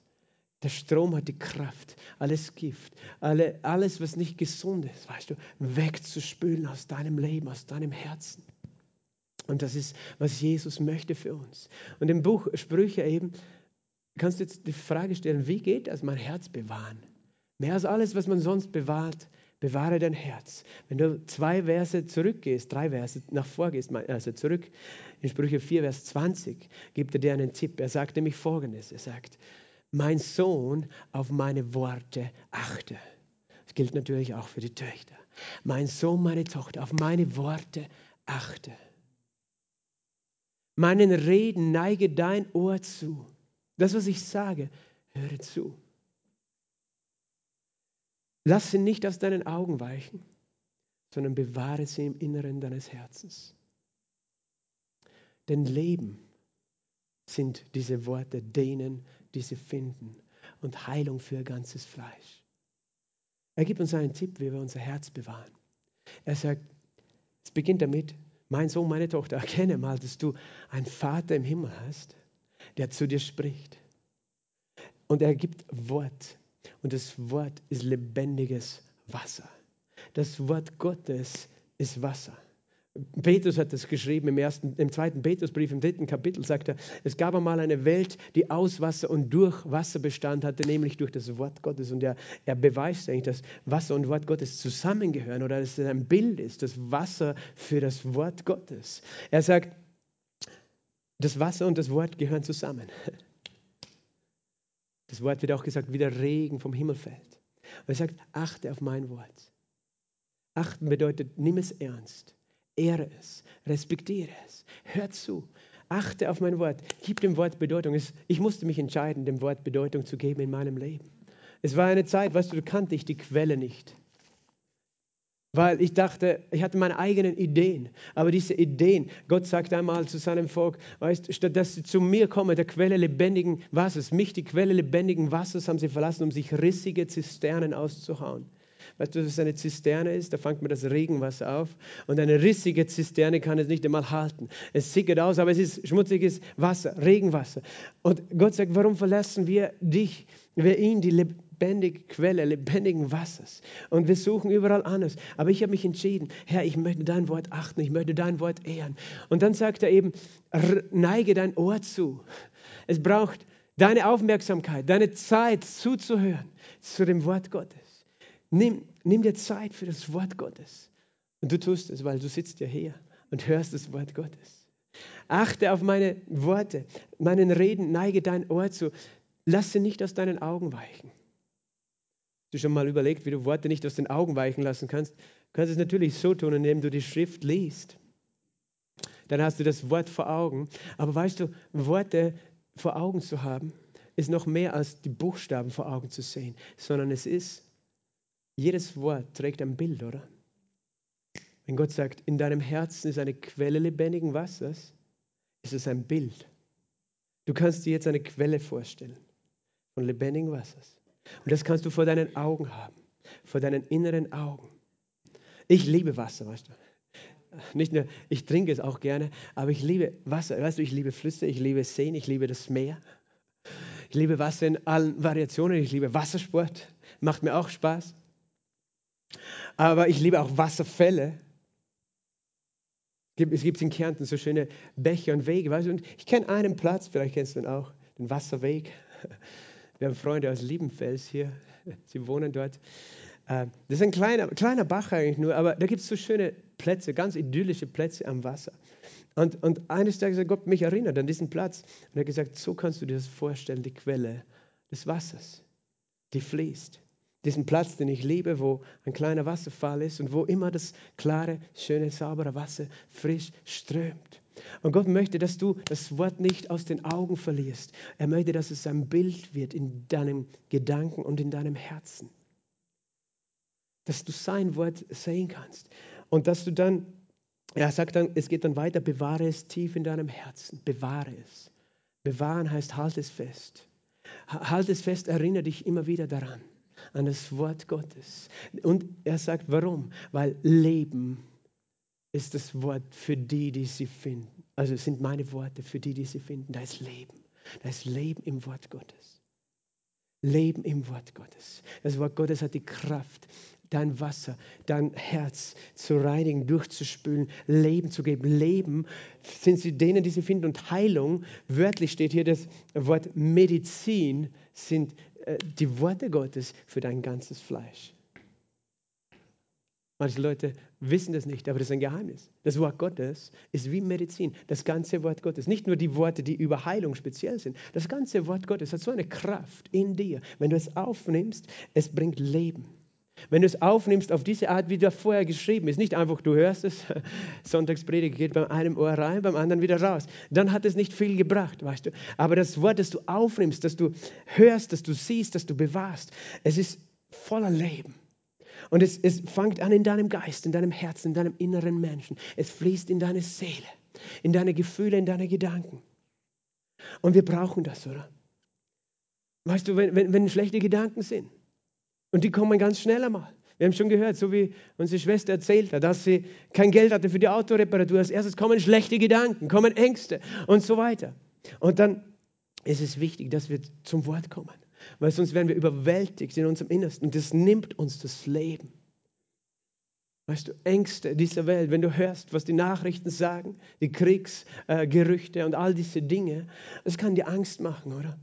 Der Strom hat die Kraft, alles Gift, alle, alles, was nicht gesund ist, weißt du, wegzuspülen aus deinem Leben, aus deinem Herzen. Und das ist, was Jesus möchte für uns. Und im Buch Sprüche eben kannst du jetzt die Frage stellen, wie geht das, mein Herz bewahren? Mehr als alles, was man sonst bewahrt, bewahre dein Herz. Wenn du zwei Verse zurückgehst, drei Verse nach vorgehst, also zurück in Sprüche 4, Vers 20, gibt er dir einen Tipp. Er sagt nämlich folgendes: Er sagt, mein Sohn, auf meine Worte achte. Das gilt natürlich auch für die Töchter. Mein Sohn, meine Tochter, auf meine Worte achte. Meinen Reden neige dein Ohr zu. Das, was ich sage, höre zu. Lass sie nicht aus deinen Augen weichen, sondern bewahre sie im Inneren deines Herzens. Denn Leben sind diese Worte denen, die sie finden und Heilung für ihr ganzes Fleisch. Er gibt uns einen Tipp, wie wir unser Herz bewahren. Er sagt, es beginnt damit, mein Sohn, meine Tochter, erkenne mal, dass du einen Vater im Himmel hast, der zu dir spricht. Und er gibt Wort. Und das Wort ist lebendiges Wasser. Das Wort Gottes ist Wasser. Petrus hat das geschrieben im, ersten, im zweiten Petrusbrief, im dritten Kapitel, sagt er, es gab einmal eine Welt, die aus Wasser und durch Wasser bestand hatte, nämlich durch das Wort Gottes. Und er, er beweist eigentlich, dass Wasser und Wort Gottes zusammengehören oder dass es ein Bild ist, das Wasser für das Wort Gottes. Er sagt, das Wasser und das Wort gehören zusammen. Das Wort wird auch gesagt, wie der Regen vom Himmel fällt. Und er sagt, achte auf mein Wort. Achten bedeutet, nimm es ernst. Ehre es, respektiere es, hör zu, achte auf mein Wort, gib dem Wort Bedeutung. Ich musste mich entscheiden, dem Wort Bedeutung zu geben in meinem Leben. Es war eine Zeit, weißt du, da kannte ich die Quelle nicht. Weil ich dachte, ich hatte meine eigenen Ideen. Aber diese Ideen, Gott sagt einmal zu seinem Volk, weißt, statt dass sie zu mir kommen, der Quelle lebendigen Wassers, mich, die Quelle lebendigen Wassers, haben sie verlassen, um sich rissige Zisternen auszuhauen. Weißt du, was eine Zisterne ist? Da fängt man das Regenwasser auf und eine rissige Zisterne kann es nicht einmal halten. Es sickert aus, aber es ist schmutziges Wasser, Regenwasser. Und Gott sagt, warum verlassen wir dich, wir ihn, die lebendige Quelle lebendigen Wassers? Und wir suchen überall anders. Aber ich habe mich entschieden, Herr, ich möchte dein Wort achten, ich möchte dein Wort ehren. Und dann sagt er eben, neige dein Ohr zu. Es braucht deine Aufmerksamkeit, deine Zeit zuzuhören zu dem Wort Gottes. Nimm, nimm dir Zeit für das Wort Gottes. Und du tust es, weil du sitzt ja hier und hörst das Wort Gottes. Achte auf meine Worte, meinen Reden, neige dein Ohr zu. Lass sie nicht aus deinen Augen weichen. Du schon mal überlegt, wie du Worte nicht aus den Augen weichen lassen kannst? Du kannst es natürlich so tun, indem du die Schrift liest. Dann hast du das Wort vor Augen. Aber weißt du, Worte vor Augen zu haben, ist noch mehr als die Buchstaben vor Augen zu sehen, sondern es ist jedes Wort trägt ein Bild, oder? Wenn Gott sagt, in deinem Herzen ist eine Quelle lebendigen Wassers, ist es ein Bild. Du kannst dir jetzt eine Quelle vorstellen von lebendigen Wassers. Und das kannst du vor deinen Augen haben, vor deinen inneren Augen. Ich liebe Wasser, weißt du. Nicht nur, ich trinke es auch gerne, aber ich liebe Wasser. Weißt du, ich liebe Flüsse, ich liebe Seen, ich liebe das Meer. Ich liebe Wasser in allen Variationen, ich liebe Wassersport, macht mir auch Spaß. Aber ich liebe auch Wasserfälle. Es gibt in Kärnten so schöne Bäche und Wege. Weißt du? Und ich kenne einen Platz, vielleicht kennst du ihn auch, den Wasserweg. Wir haben Freunde aus Liebenfels hier, sie wohnen dort. Äh, das ist ein kleiner, kleiner Bach eigentlich nur, aber da gibt es so schöne Plätze, ganz idyllische Plätze am Wasser. Und, und eines Tages hat Gott mich erinnert an diesen Platz und er hat gesagt, so kannst du dir das vorstellen, die Quelle des Wassers, die fließt diesen Platz, den ich liebe, wo ein kleiner Wasserfall ist und wo immer das klare, schöne, saubere Wasser frisch strömt. Und Gott möchte, dass du das Wort nicht aus den Augen verlierst. Er möchte, dass es ein Bild wird in deinem Gedanken und in deinem Herzen. Dass du sein Wort sehen kannst. Und dass du dann, er sagt dann, es geht dann weiter, bewahre es tief in deinem Herzen. Bewahre es. Bewahren heißt, halt es fest. Halt es fest, erinnere dich immer wieder daran an das Wort Gottes. Und er sagt, warum? Weil Leben ist das Wort für die, die sie finden. Also sind meine Worte für die, die sie finden. Da ist Leben. Da ist Leben im Wort Gottes. Leben im Wort Gottes. Das Wort Gottes hat die Kraft, dein Wasser, dein Herz zu reinigen, durchzuspülen, Leben zu geben. Leben sind sie denen, die sie finden. Und Heilung, wörtlich steht hier das Wort Medizin, sind äh, die Worte Gottes für dein ganzes Fleisch. Manche Leute wissen das nicht, aber das ist ein Geheimnis. Das Wort Gottes ist wie Medizin. Das ganze Wort Gottes. Nicht nur die Worte, die über Heilung speziell sind. Das ganze Wort Gottes hat so eine Kraft in dir. Wenn du es aufnimmst, es bringt Leben. Wenn du es aufnimmst auf diese Art, wie da vorher geschrieben ist, nicht einfach, du hörst es, Sonntagspredigt geht beim einen Ohr rein, beim anderen wieder raus, dann hat es nicht viel gebracht, weißt du. Aber das Wort, das du aufnimmst, das du hörst, das du siehst, das du bewahrst, es ist voller Leben. Und es, es fängt an in deinem Geist, in deinem Herzen, in deinem inneren Menschen. Es fließt in deine Seele, in deine Gefühle, in deine Gedanken. Und wir brauchen das, oder? Weißt du, wenn, wenn, wenn schlechte Gedanken sind, und die kommen ganz schnell einmal. Wir haben schon gehört, so wie unsere Schwester erzählt hat, dass sie kein Geld hatte für die Autoreparatur. Als erstes kommen schlechte Gedanken, kommen Ängste und so weiter. Und dann ist es wichtig, dass wir zum Wort kommen. Weil sonst werden wir überwältigt in unserem Innersten das nimmt uns das Leben. Weißt du, Ängste dieser Welt, wenn du hörst, was die Nachrichten sagen, die Kriegsgerüchte äh, und all diese Dinge, das kann dir Angst machen, oder?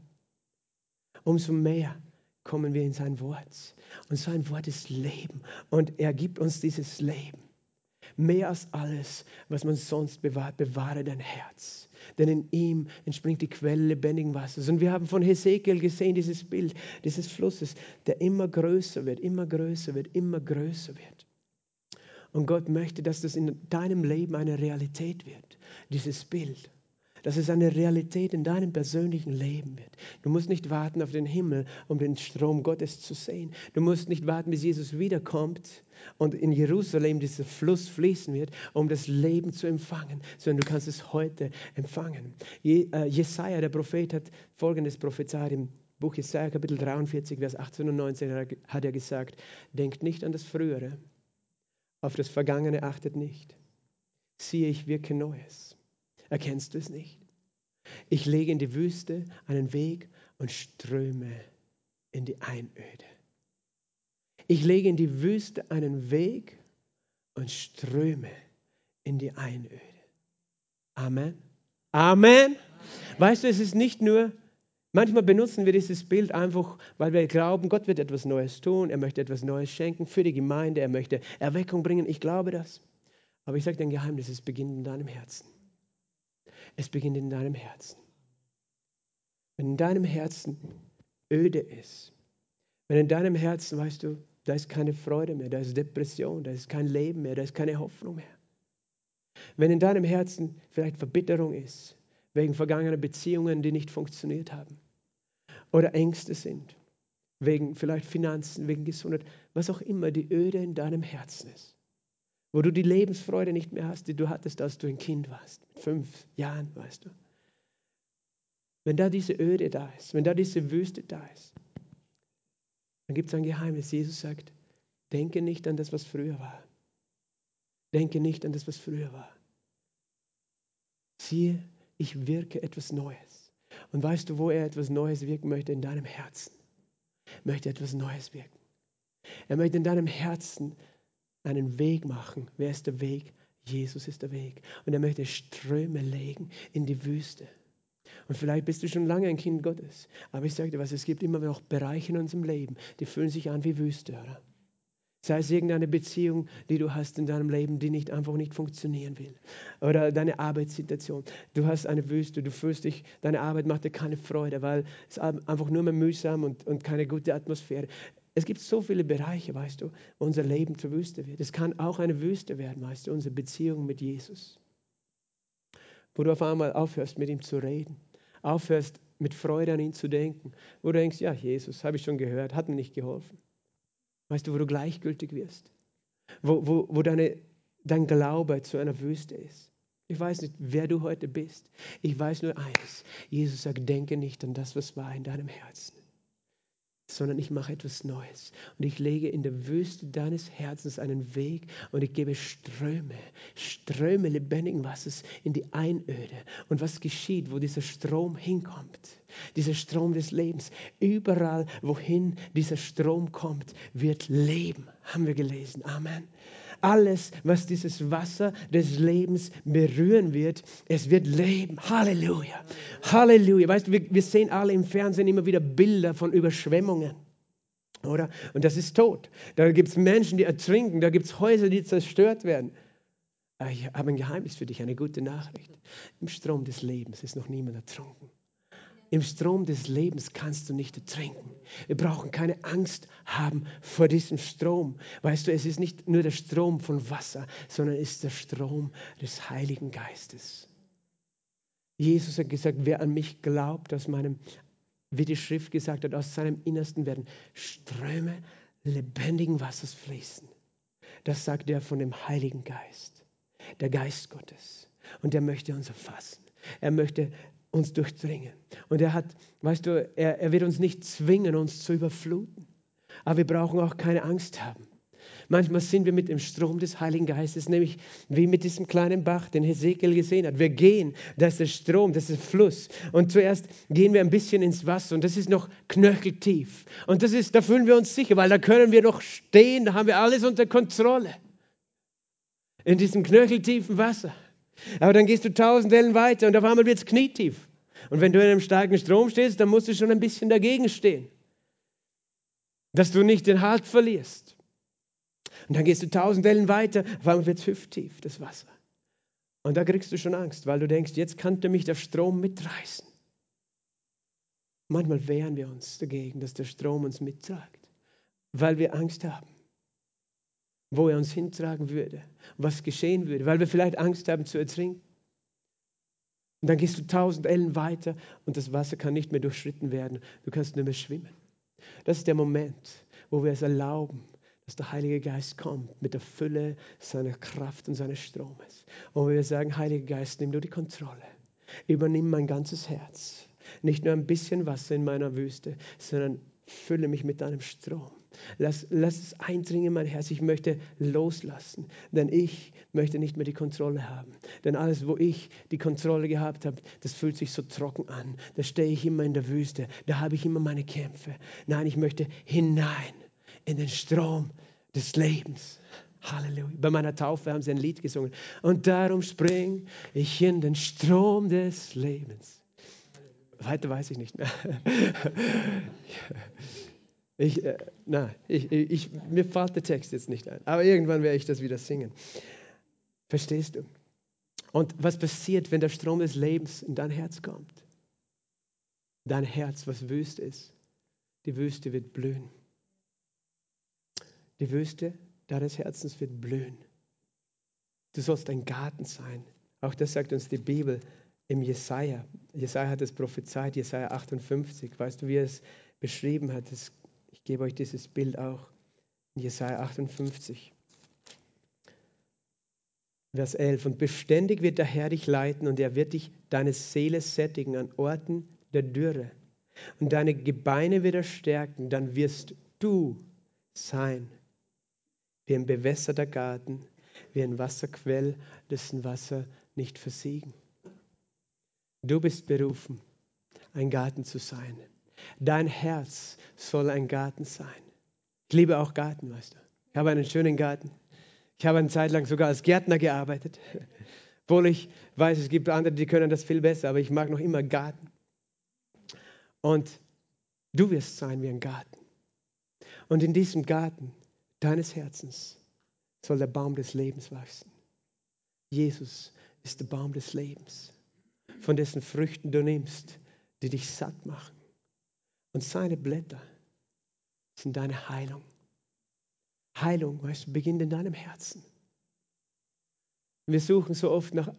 Umso mehr kommen wir in sein Wort. Und sein Wort ist Leben. Und er gibt uns dieses Leben. Mehr als alles, was man sonst bewahrt, bewahre dein Herz. Denn in ihm entspringt die Quelle lebendigen Wassers. Und wir haben von Hesekiel gesehen, dieses Bild dieses Flusses, der immer größer wird, immer größer wird, immer größer wird. Und Gott möchte, dass das in deinem Leben eine Realität wird, dieses Bild dass es eine Realität in deinem persönlichen Leben wird. Du musst nicht warten auf den Himmel, um den Strom Gottes zu sehen. Du musst nicht warten, bis Jesus wiederkommt und in Jerusalem dieser Fluss fließen wird, um das Leben zu empfangen, sondern du kannst es heute empfangen. Äh, Jesaja, der Prophet, hat folgendes prophezeit im Buch Jesaja, Kapitel 43, Vers 18 und 19, hat er gesagt: Denkt nicht an das Frühere, auf das Vergangene achtet nicht. Siehe, ich wirke Neues. Erkennst du es nicht? Ich lege in die Wüste einen Weg und ströme in die Einöde. Ich lege in die Wüste einen Weg und ströme in die Einöde. Amen. Amen. Weißt du, es ist nicht nur, manchmal benutzen wir dieses Bild einfach, weil wir glauben, Gott wird etwas Neues tun, er möchte etwas Neues schenken für die Gemeinde, er möchte Erweckung bringen. Ich glaube das. Aber ich sage dir ein Geheimnis, es beginnt in deinem Herzen. Es beginnt in deinem Herzen. Wenn in deinem Herzen öde ist, wenn in deinem Herzen, weißt du, da ist keine Freude mehr, da ist Depression, da ist kein Leben mehr, da ist keine Hoffnung mehr. Wenn in deinem Herzen vielleicht Verbitterung ist, wegen vergangener Beziehungen, die nicht funktioniert haben, oder Ängste sind, wegen vielleicht Finanzen, wegen Gesundheit, was auch immer die Öde in deinem Herzen ist, wo du die Lebensfreude nicht mehr hast, die du hattest, als du ein Kind warst, mit fünf Jahren, weißt du. Wenn da diese Öde da ist, wenn da diese Wüste da ist, dann gibt es ein Geheimnis. Jesus sagt, denke nicht an das, was früher war. Denke nicht an das, was früher war. Siehe, ich wirke etwas Neues. Und weißt du, wo er etwas Neues wirken möchte? In deinem Herzen. Er möchte etwas Neues wirken. Er möchte in deinem Herzen einen Weg machen. Wer ist der Weg? Jesus ist der Weg. Und er möchte Ströme legen in die Wüste. Und vielleicht bist du schon lange ein Kind Gottes. Aber ich sage dir was, es gibt immer noch Bereiche in unserem Leben, die fühlen sich an wie Wüste, oder? Sei es irgendeine Beziehung, die du hast in deinem Leben, die nicht einfach nicht funktionieren will. Oder deine Arbeitssituation. Du hast eine Wüste, du fühlst dich, deine Arbeit macht dir keine Freude, weil es einfach nur mehr mühsam und, und keine gute Atmosphäre. Es gibt so viele Bereiche, weißt du, wo unser Leben zur Wüste wird. Es kann auch eine Wüste werden, weißt du, unsere Beziehung mit Jesus. Wo du auf einmal aufhörst, mit ihm zu reden. Aufhörst, mit Freude an ihn zu denken. Wo du denkst, ja, Jesus, habe ich schon gehört, hat mir nicht geholfen. Weißt du, wo du gleichgültig wirst. Wo, wo, wo deine, dein Glaube zu einer Wüste ist. Ich weiß nicht, wer du heute bist. Ich weiß nur eines. Jesus sagt, denke nicht an das, was war in deinem Herzen sondern ich mache etwas Neues. Und ich lege in der Wüste deines Herzens einen Weg und ich gebe Ströme, Ströme lebendigen Wassers in die Einöde. Und was geschieht, wo dieser Strom hinkommt? Dieser Strom des Lebens. Überall, wohin dieser Strom kommt, wird Leben. Haben wir gelesen. Amen alles, was dieses Wasser des Lebens berühren wird, es wird leben. Halleluja. Halleluja. Weißt du, wir, wir sehen alle im Fernsehen immer wieder Bilder von Überschwemmungen. Oder? Und das ist tot. Da gibt es Menschen, die ertrinken. Da gibt es Häuser, die zerstört werden. Aber ich habe ein Geheimnis für dich, eine gute Nachricht. Im Strom des Lebens ist noch niemand ertrunken. Im Strom des Lebens kannst du nicht ertrinken. Wir brauchen keine Angst haben vor diesem Strom. Weißt du, es ist nicht nur der Strom von Wasser, sondern es ist der Strom des Heiligen Geistes. Jesus hat gesagt, wer an mich glaubt, aus meinem, wie die Schrift gesagt hat, aus seinem Innersten werden Ströme lebendigen Wassers fließen. Das sagt er von dem Heiligen Geist, der Geist Gottes. Und der möchte uns erfassen. Er möchte uns durchdringen. Und er hat, weißt du, er, er wird uns nicht zwingen, uns zu überfluten. Aber wir brauchen auch keine Angst haben. Manchmal sind wir mit dem Strom des Heiligen Geistes, nämlich wie mit diesem kleinen Bach, den Hesekiel gesehen hat. Wir gehen, das ist Strom, das ist Fluss. Und zuerst gehen wir ein bisschen ins Wasser und das ist noch knöcheltief. Und das ist, da fühlen wir uns sicher, weil da können wir noch stehen, da haben wir alles unter Kontrolle. In diesem knöcheltiefen Wasser. Aber dann gehst du tausend Ellen weiter und auf einmal wird es knietief. Und wenn du in einem starken Strom stehst, dann musst du schon ein bisschen dagegen stehen, dass du nicht den Halt verlierst. Und dann gehst du tausend Wellen weiter, auf einmal wird es hüfttief, das Wasser. Und da kriegst du schon Angst, weil du denkst, jetzt könnte mich der Strom mitreißen. Manchmal wehren wir uns dagegen, dass der Strom uns mittragt, weil wir Angst haben, wo er uns hintragen würde, was geschehen würde, weil wir vielleicht Angst haben zu ertrinken. Und dann gehst du tausend Ellen weiter und das Wasser kann nicht mehr durchschritten werden. Du kannst nicht mehr schwimmen. Das ist der Moment, wo wir es erlauben, dass der Heilige Geist kommt mit der Fülle seiner Kraft und seines Stromes. Und wir sagen, Heiliger Geist, nimm du die Kontrolle. Übernimm mein ganzes Herz. Nicht nur ein bisschen Wasser in meiner Wüste, sondern fülle mich mit deinem Strom. Lass, lass es eindringen in mein Herz. Ich möchte loslassen, denn ich möchte nicht mehr die Kontrolle haben. Denn alles, wo ich die Kontrolle gehabt habe, das fühlt sich so trocken an. Da stehe ich immer in der Wüste, da habe ich immer meine Kämpfe. Nein, ich möchte hinein in den Strom des Lebens. Halleluja. Bei meiner Taufe haben sie ein Lied gesungen. Und darum spring ich in den Strom des Lebens. Weiter weiß ich nicht mehr. Ich, äh, na, ich, ich, mir fällt der Text jetzt nicht ein. Aber irgendwann werde ich das wieder singen. Verstehst du? Und was passiert, wenn der Strom des Lebens in dein Herz kommt? Dein Herz, was wüst ist, die Wüste wird blühen. Die Wüste deines Herzens wird blühen. Du sollst ein Garten sein. Auch das sagt uns die Bibel im Jesaja. Jesaja hat es prophezeit, Jesaja 58. Weißt du, wie er es beschrieben hat? ich gebe euch dieses Bild auch Jesaja 58. Vers 11. Und beständig wird der Herr dich leiten und er wird dich deine Seele sättigen an Orten der Dürre. Und deine Gebeine wieder stärken, dann wirst du sein wie ein bewässerter Garten, wie ein Wasserquell, dessen Wasser nicht versiegen. Du bist berufen, ein Garten zu sein. Dein Herz soll ein Garten sein. Ich liebe auch Garten, weißt du. Ich habe einen schönen Garten. Ich habe eine Zeit lang sogar als Gärtner gearbeitet. Obwohl ich weiß, es gibt andere, die können das viel besser, aber ich mag noch immer Garten. Und du wirst sein wie ein Garten. Und in diesem Garten deines Herzens soll der Baum des Lebens wachsen. Jesus ist der Baum des Lebens, von dessen Früchten du nimmst, die dich satt machen. Und seine Blätter sind deine Heilung. Heilung, weißt du, beginnt in deinem Herzen. Wir suchen so oft nach,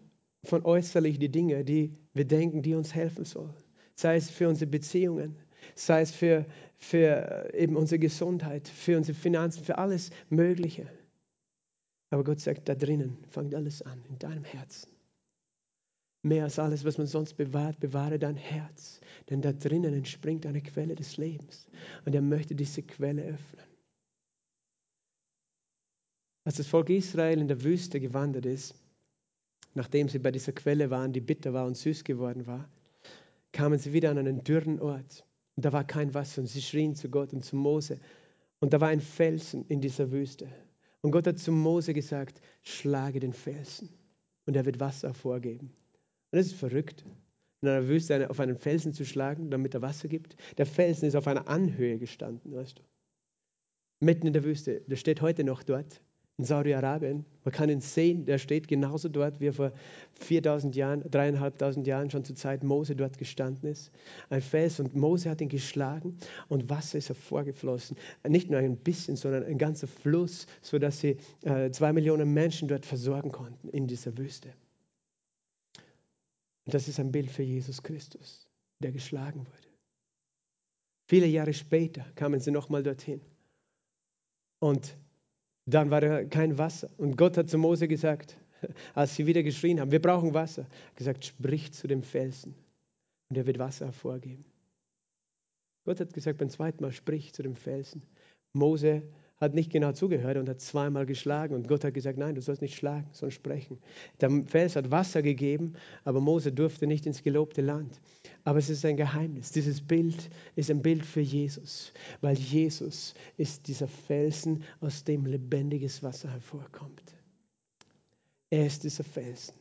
von äußerlich die Dinge, die wir denken, die uns helfen sollen. Sei es für unsere Beziehungen, sei es für, für eben unsere Gesundheit, für unsere Finanzen, für alles Mögliche. Aber Gott sagt, da drinnen fängt alles an, in deinem Herzen. Mehr als alles, was man sonst bewahrt, bewahre dein Herz. Denn da drinnen entspringt eine Quelle des Lebens. Und er möchte diese Quelle öffnen. Als das Volk Israel in der Wüste gewandert ist, nachdem sie bei dieser Quelle waren, die bitter war und süß geworden war, kamen sie wieder an einen dürren Ort. Und da war kein Wasser und sie schrien zu Gott und zu Mose. Und da war ein Felsen in dieser Wüste. Und Gott hat zu Mose gesagt, schlage den Felsen und er wird Wasser hervorgeben. Und das ist verrückt, in einer Wüste auf einen Felsen zu schlagen, damit er Wasser gibt. Der Felsen ist auf einer Anhöhe gestanden, weißt du. Mitten in der Wüste. Der steht heute noch dort in Saudi-Arabien. Man kann ihn sehen, der steht genauso dort, wie er vor 4000 Jahren, dreieinhalbtausend Jahren schon zur Zeit Mose dort gestanden ist. Ein Fels und Mose hat ihn geschlagen und Wasser ist hervorgeflossen. Nicht nur ein bisschen, sondern ein ganzer Fluss, sodass sie äh, zwei Millionen Menschen dort versorgen konnten in dieser Wüste. Und das ist ein Bild für Jesus Christus, der geschlagen wurde. Viele Jahre später kamen sie nochmal dorthin. Und dann war da kein Wasser. Und Gott hat zu Mose gesagt, als sie wieder geschrien haben, wir brauchen Wasser, gesagt, sprich zu dem Felsen und er wird Wasser hervorgeben. Gott hat gesagt beim zweiten Mal, sprich zu dem Felsen. Mose hat nicht genau zugehört und hat zweimal geschlagen. Und Gott hat gesagt, nein, du sollst nicht schlagen, sondern sprechen. Der Fels hat Wasser gegeben, aber Mose durfte nicht ins gelobte Land. Aber es ist ein Geheimnis. Dieses Bild ist ein Bild für Jesus, weil Jesus ist dieser Felsen, aus dem lebendiges Wasser hervorkommt. Er ist dieser Felsen,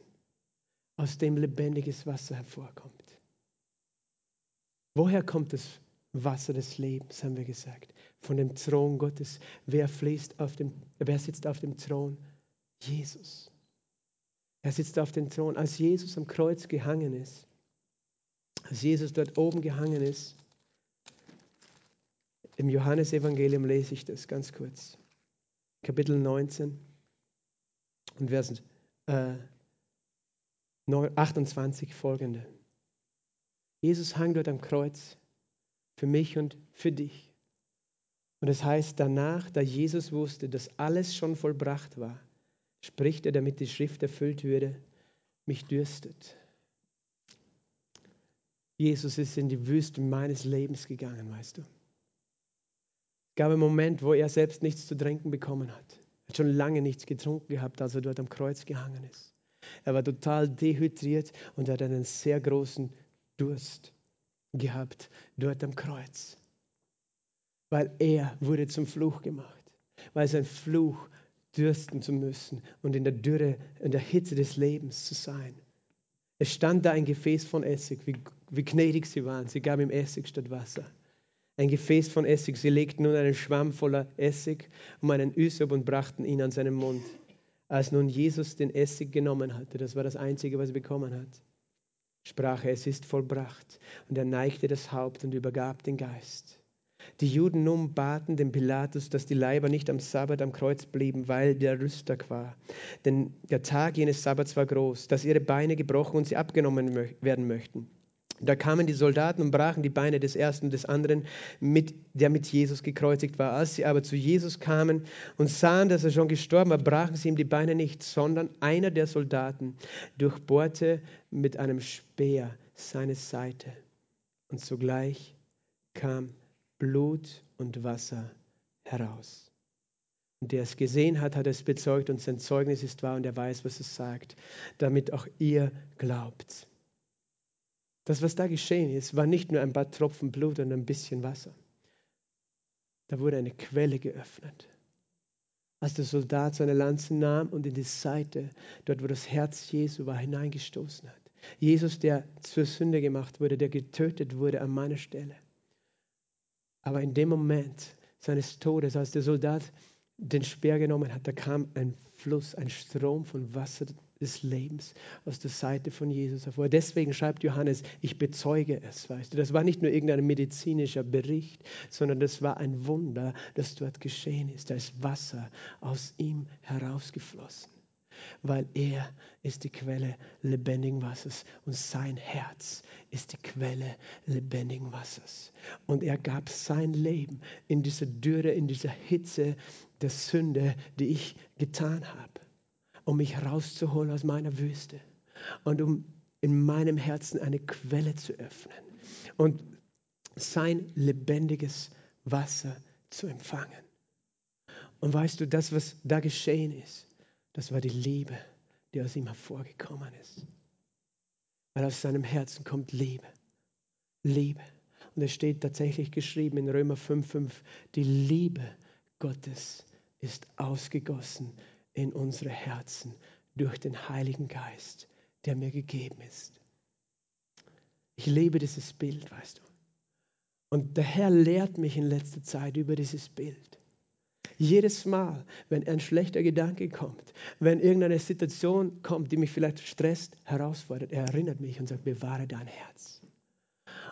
aus dem lebendiges Wasser hervorkommt. Woher kommt das Wasser des Lebens, haben wir gesagt? Von dem Thron Gottes. Wer, fließt auf dem, wer sitzt auf dem Thron? Jesus. Er sitzt auf dem Thron. Als Jesus am Kreuz gehangen ist, als Jesus dort oben gehangen ist, im Johannesevangelium lese ich das ganz kurz. Kapitel 19 und Vers äh, 28 folgende. Jesus hang dort am Kreuz für mich und für dich. Und es das heißt danach, da Jesus wusste, dass alles schon vollbracht war, spricht er, damit die Schrift erfüllt würde, mich dürstet. Jesus ist in die Wüste meines Lebens gegangen, weißt du. Es gab einen Moment, wo er selbst nichts zu trinken bekommen hat. Er hat schon lange nichts getrunken gehabt, als er dort am Kreuz gehangen ist. Er war total dehydriert und hat einen sehr großen Durst gehabt dort am Kreuz. Weil er wurde zum Fluch gemacht. Weil sein Fluch dürsten zu müssen und in der Dürre, in der Hitze des Lebens zu sein. Es stand da ein Gefäß von Essig, wie, wie gnädig sie waren. Sie gaben ihm Essig statt Wasser. Ein Gefäß von Essig. Sie legten nun einen Schwamm voller Essig um einen Üsop und brachten ihn an seinen Mund. Als nun Jesus den Essig genommen hatte, das war das Einzige, was er bekommen hat, sprach er, es ist vollbracht. Und er neigte das Haupt und übergab den Geist. Die Juden nun baten den Pilatus, dass die Leiber nicht am Sabbat am Kreuz blieben, weil der Rüsttag war. Denn der Tag jenes Sabbats war groß, dass ihre Beine gebrochen und sie abgenommen werden möchten. Da kamen die Soldaten und brachen die Beine des ersten und des anderen, mit, der mit Jesus gekreuzigt war. Als sie aber zu Jesus kamen und sahen, dass er schon gestorben war, brachen sie ihm die Beine nicht, sondern einer der Soldaten durchbohrte mit einem Speer seine Seite. Und sogleich kam Blut und Wasser heraus. Und der es gesehen hat, hat es bezeugt und sein Zeugnis ist wahr und er weiß, was es sagt, damit auch ihr glaubt. Das, was da geschehen ist, war nicht nur ein paar Tropfen Blut und ein bisschen Wasser. Da wurde eine Quelle geöffnet. Als der Soldat seine Lanze nahm und in die Seite, dort wo das Herz Jesu war, hineingestoßen hat. Jesus, der zur Sünde gemacht wurde, der getötet wurde an meiner Stelle. Aber in dem Moment seines Todes, als der Soldat den Speer genommen hat, da kam ein Fluss, ein Strom von Wasser des Lebens aus der Seite von Jesus hervor. Deswegen schreibt Johannes, ich bezeuge es, weißt du. Das war nicht nur irgendein medizinischer Bericht, sondern das war ein Wunder, das dort geschehen ist. Da ist Wasser aus ihm herausgeflossen, weil er ist die Quelle lebendigen Wassers und sein Herz ist die Quelle lebendigen Wassers. Und er gab sein Leben in dieser Dürre, in dieser Hitze der Sünde, die ich getan habe um mich herauszuholen aus meiner Wüste und um in meinem Herzen eine Quelle zu öffnen und sein lebendiges Wasser zu empfangen. Und weißt du, das, was da geschehen ist, das war die Liebe, die aus ihm hervorgekommen ist. Weil aus seinem Herzen kommt Liebe. Liebe. Und es steht tatsächlich geschrieben in Römer 5,5, die Liebe Gottes ist ausgegossen in unsere Herzen durch den Heiligen Geist, der mir gegeben ist. Ich liebe dieses Bild, weißt du. Und der Herr lehrt mich in letzter Zeit über dieses Bild. Jedes Mal, wenn ein schlechter Gedanke kommt, wenn irgendeine Situation kommt, die mich vielleicht stresst, herausfordert, er erinnert mich und sagt, bewahre dein Herz.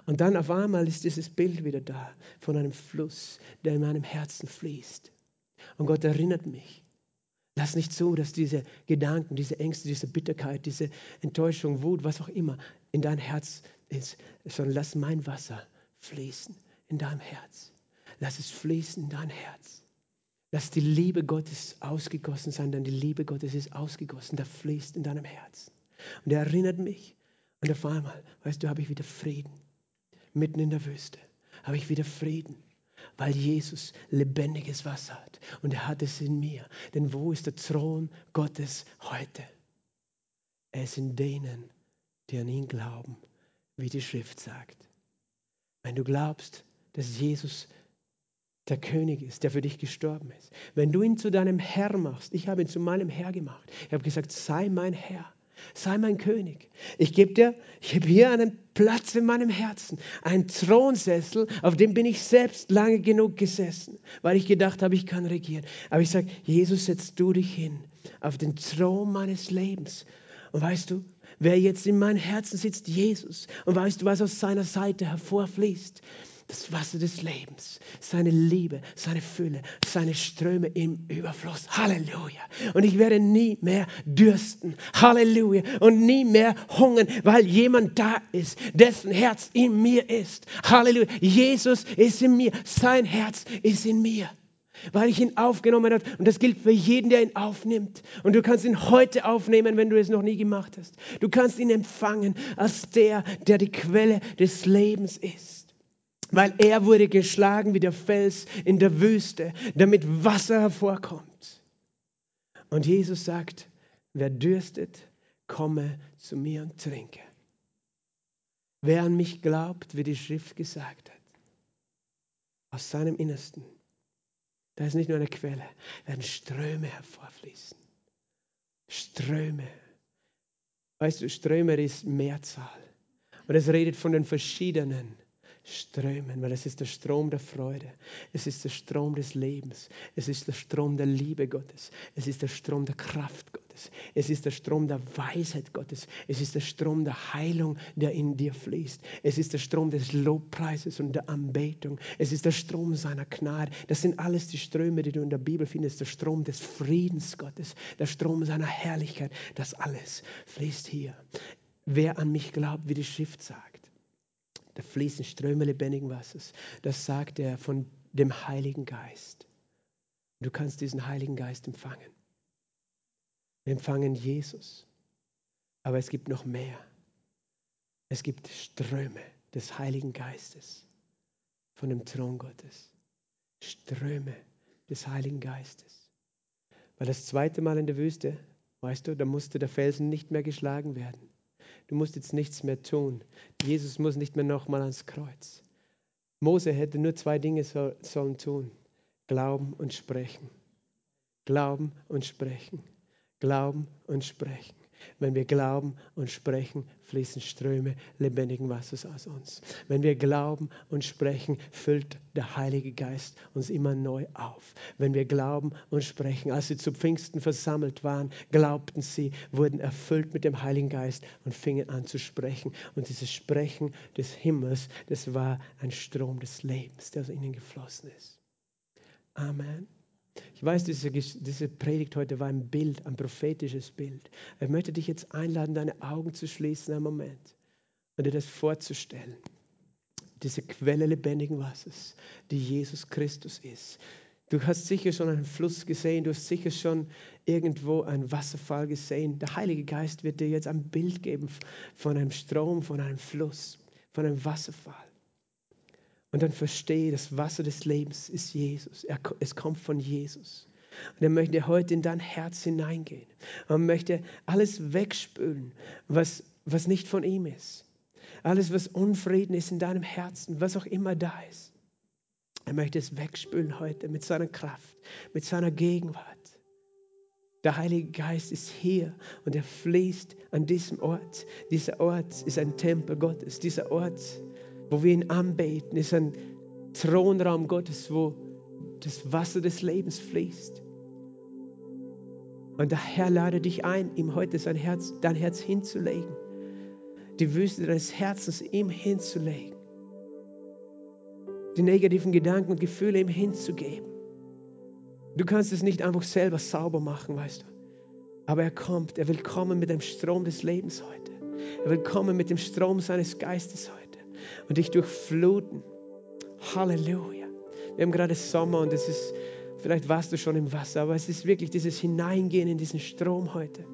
Und dann auf einmal ist dieses Bild wieder da von einem Fluss, der in meinem Herzen fließt. Und Gott erinnert mich Lass nicht zu, dass diese Gedanken, diese Ängste, diese Bitterkeit, diese Enttäuschung, Wut, was auch immer in dein Herz ist, sondern lass mein Wasser fließen in deinem Herz. Lass es fließen in dein Herz. Lass die Liebe Gottes ausgegossen sein, denn die Liebe Gottes ist ausgegossen, da fließt in deinem Herz. Und er erinnert mich. Und auf einmal, weißt du, habe ich wieder Frieden. Mitten in der Wüste habe ich wieder Frieden, weil Jesus lebendiges Wasser hat und er hat es in mir. Denn wo ist der Thron Gottes heute? Er ist in denen, die an ihn glauben, wie die Schrift sagt. Wenn du glaubst, dass Jesus der König ist, der für dich gestorben ist. Wenn du ihn zu deinem Herr machst, ich habe ihn zu meinem Herr gemacht. Ich habe gesagt, sei mein Herr, sei mein König. Ich gebe dir, ich habe hier einen Platz in meinem Herzen, einen Thronsessel, auf dem bin ich selbst lange genug gesessen, weil ich gedacht habe, ich kann regieren. Aber ich sage, Jesus, setzt du dich hin auf den Thron meines Lebens. Und weißt du, wer jetzt in meinem Herzen sitzt? Jesus. Und weißt du, was aus seiner Seite hervorfließt? Das Wasser des Lebens, seine Liebe, seine Fülle, seine Ströme im Überfluss. Halleluja. Und ich werde nie mehr dürsten. Halleluja. Und nie mehr hungern, weil jemand da ist, dessen Herz in mir ist. Halleluja. Jesus ist in mir. Sein Herz ist in mir weil ich ihn aufgenommen habe. Und das gilt für jeden, der ihn aufnimmt. Und du kannst ihn heute aufnehmen, wenn du es noch nie gemacht hast. Du kannst ihn empfangen als der, der die Quelle des Lebens ist weil er wurde geschlagen wie der Fels in der Wüste, damit Wasser hervorkommt. Und Jesus sagt, wer dürstet, komme zu mir und trinke. Wer an mich glaubt, wie die Schrift gesagt hat, aus seinem Innersten, da ist nicht nur eine Quelle, werden Ströme hervorfließen. Ströme. Weißt du, Ströme ist Mehrzahl. Und es redet von den verschiedenen strömen, weil es ist der Strom der Freude, es ist der Strom des Lebens, es ist der Strom der Liebe Gottes, es ist der Strom der Kraft Gottes, es ist der Strom der Weisheit Gottes, es ist der Strom der Heilung, der in dir fließt, es ist der Strom des Lobpreises und der Anbetung, es ist der Strom seiner Gnade. Das sind alles die Ströme, die du in der Bibel findest, der Strom des Friedens Gottes, der Strom seiner Herrlichkeit, das alles fließt hier. Wer an mich glaubt, wie die Schrift sagt da fließen Ströme lebendigen Wassers. Das sagt er von dem Heiligen Geist. Du kannst diesen Heiligen Geist empfangen. Wir empfangen Jesus. Aber es gibt noch mehr. Es gibt Ströme des Heiligen Geistes von dem Thron Gottes. Ströme des Heiligen Geistes. Weil das zweite Mal in der Wüste, weißt du, da musste der Felsen nicht mehr geschlagen werden. Du musst jetzt nichts mehr tun. Jesus muss nicht mehr nochmal ans Kreuz. Mose hätte nur zwei Dinge so, sollen tun. Glauben und sprechen. Glauben und sprechen. Glauben und sprechen. Wenn wir glauben und sprechen, fließen Ströme lebendigen Wassers aus uns. Wenn wir glauben und sprechen, füllt der Heilige Geist uns immer neu auf. Wenn wir glauben und sprechen, als sie zu Pfingsten versammelt waren, glaubten sie, wurden erfüllt mit dem Heiligen Geist und fingen an zu sprechen. Und dieses Sprechen des Himmels, das war ein Strom des Lebens, der aus ihnen geflossen ist. Amen. Ich weiß, diese, diese Predigt heute war ein Bild, ein prophetisches Bild. Ich möchte dich jetzt einladen, deine Augen zu schließen, einen Moment, und dir das vorzustellen. Diese Quelle lebendigen Wassers, die Jesus Christus ist. Du hast sicher schon einen Fluss gesehen, du hast sicher schon irgendwo einen Wasserfall gesehen. Der Heilige Geist wird dir jetzt ein Bild geben von einem Strom, von einem Fluss, von einem Wasserfall. Und dann verstehe, das Wasser des Lebens ist Jesus. Er, es kommt von Jesus. Und er möchte heute in dein Herz hineingehen. Er möchte alles wegspülen, was, was nicht von ihm ist. Alles, was Unfrieden ist in deinem Herzen, was auch immer da ist. Er möchte es wegspülen heute mit seiner Kraft, mit seiner Gegenwart. Der Heilige Geist ist hier und er fließt an diesem Ort. Dieser Ort ist ein Tempel Gottes. Dieser Ort ist wo wir ihn anbeten, ist ein Thronraum Gottes, wo das Wasser des Lebens fließt. Und der Herr lade dich ein, ihm heute sein Herz, dein Herz hinzulegen, die Wüste deines Herzens ihm hinzulegen, die negativen Gedanken und Gefühle ihm hinzugeben. Du kannst es nicht einfach selber sauber machen, weißt du. Aber er kommt, er will kommen mit dem Strom des Lebens heute. Er will kommen mit dem Strom seines Geistes heute und dich durchfluten. Halleluja. Wir haben gerade Sommer und es ist, vielleicht warst du schon im Wasser, aber es ist wirklich dieses Hineingehen in diesen Strom heute,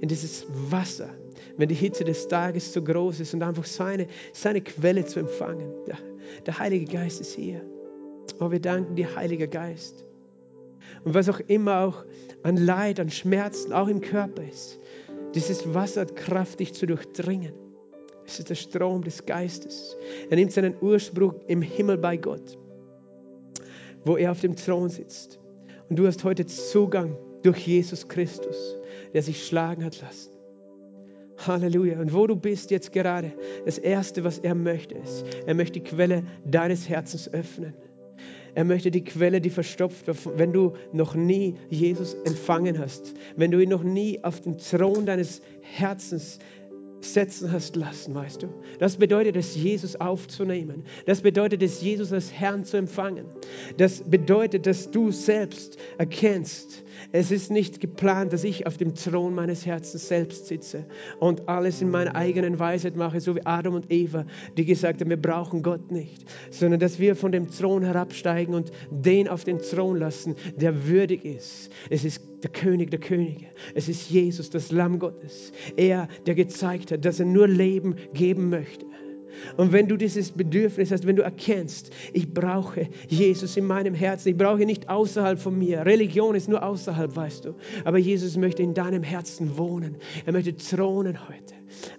in dieses Wasser, wenn die Hitze des Tages so groß ist und einfach seine, seine Quelle zu empfangen. Der, der Heilige Geist ist hier. Oh, wir danken dir, Heiliger Geist. Und was auch immer auch an Leid, an Schmerzen, auch im Körper ist, dieses Wasser hat Kraft, dich zu durchdringen. Es ist der Strom des Geistes. Er nimmt seinen Ursprung im Himmel bei Gott, wo er auf dem Thron sitzt. Und du hast heute Zugang durch Jesus Christus, der sich schlagen hat lassen. Halleluja. Und wo du bist jetzt gerade, das Erste, was er möchte, ist, er möchte die Quelle deines Herzens öffnen. Er möchte die Quelle, die verstopft wird, wenn du noch nie Jesus empfangen hast, wenn du ihn noch nie auf den Thron deines Herzens setzen hast lassen, weißt du. Das bedeutet es, Jesus aufzunehmen. Das bedeutet es, Jesus als Herrn zu empfangen. Das bedeutet, dass du selbst erkennst, es ist nicht geplant, dass ich auf dem Thron meines Herzens selbst sitze und alles in meiner eigenen Weisheit mache, so wie Adam und Eva, die gesagt haben, wir brauchen Gott nicht, sondern dass wir von dem Thron herabsteigen und den auf den Thron lassen, der würdig ist. Es ist der König der Könige. Es ist Jesus, das Lamm Gottes. Er, der gezeigt hat, dass er nur Leben geben möchte. Und wenn du dieses Bedürfnis hast, wenn du erkennst, ich brauche Jesus in meinem Herzen, ich brauche ihn nicht außerhalb von mir. Religion ist nur außerhalb, weißt du. Aber Jesus möchte in deinem Herzen wohnen. Er möchte thronen heute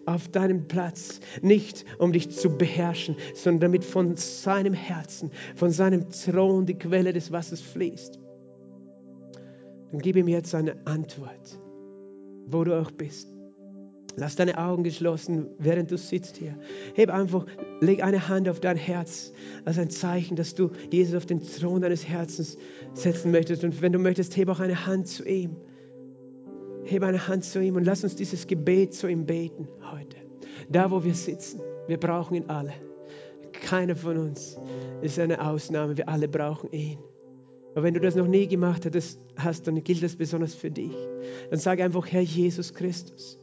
auf deinem Platz, nicht um dich zu beherrschen, sondern damit von seinem Herzen, von seinem Thron die Quelle des Wassers fließt. Dann gib ihm jetzt eine Antwort, wo du auch bist. Lass deine Augen geschlossen, während du sitzt hier. Heb einfach, leg eine Hand auf dein Herz als ein Zeichen, dass du Jesus auf den Thron deines Herzens setzen möchtest. Und wenn du möchtest, heb auch eine Hand zu ihm. Heb eine Hand zu ihm und lass uns dieses Gebet zu ihm beten heute. Da, wo wir sitzen, wir brauchen ihn alle. Keiner von uns ist eine Ausnahme. Wir alle brauchen ihn. Aber wenn du das noch nie gemacht hast, dann gilt das besonders für dich. Dann sag einfach, Herr Jesus Christus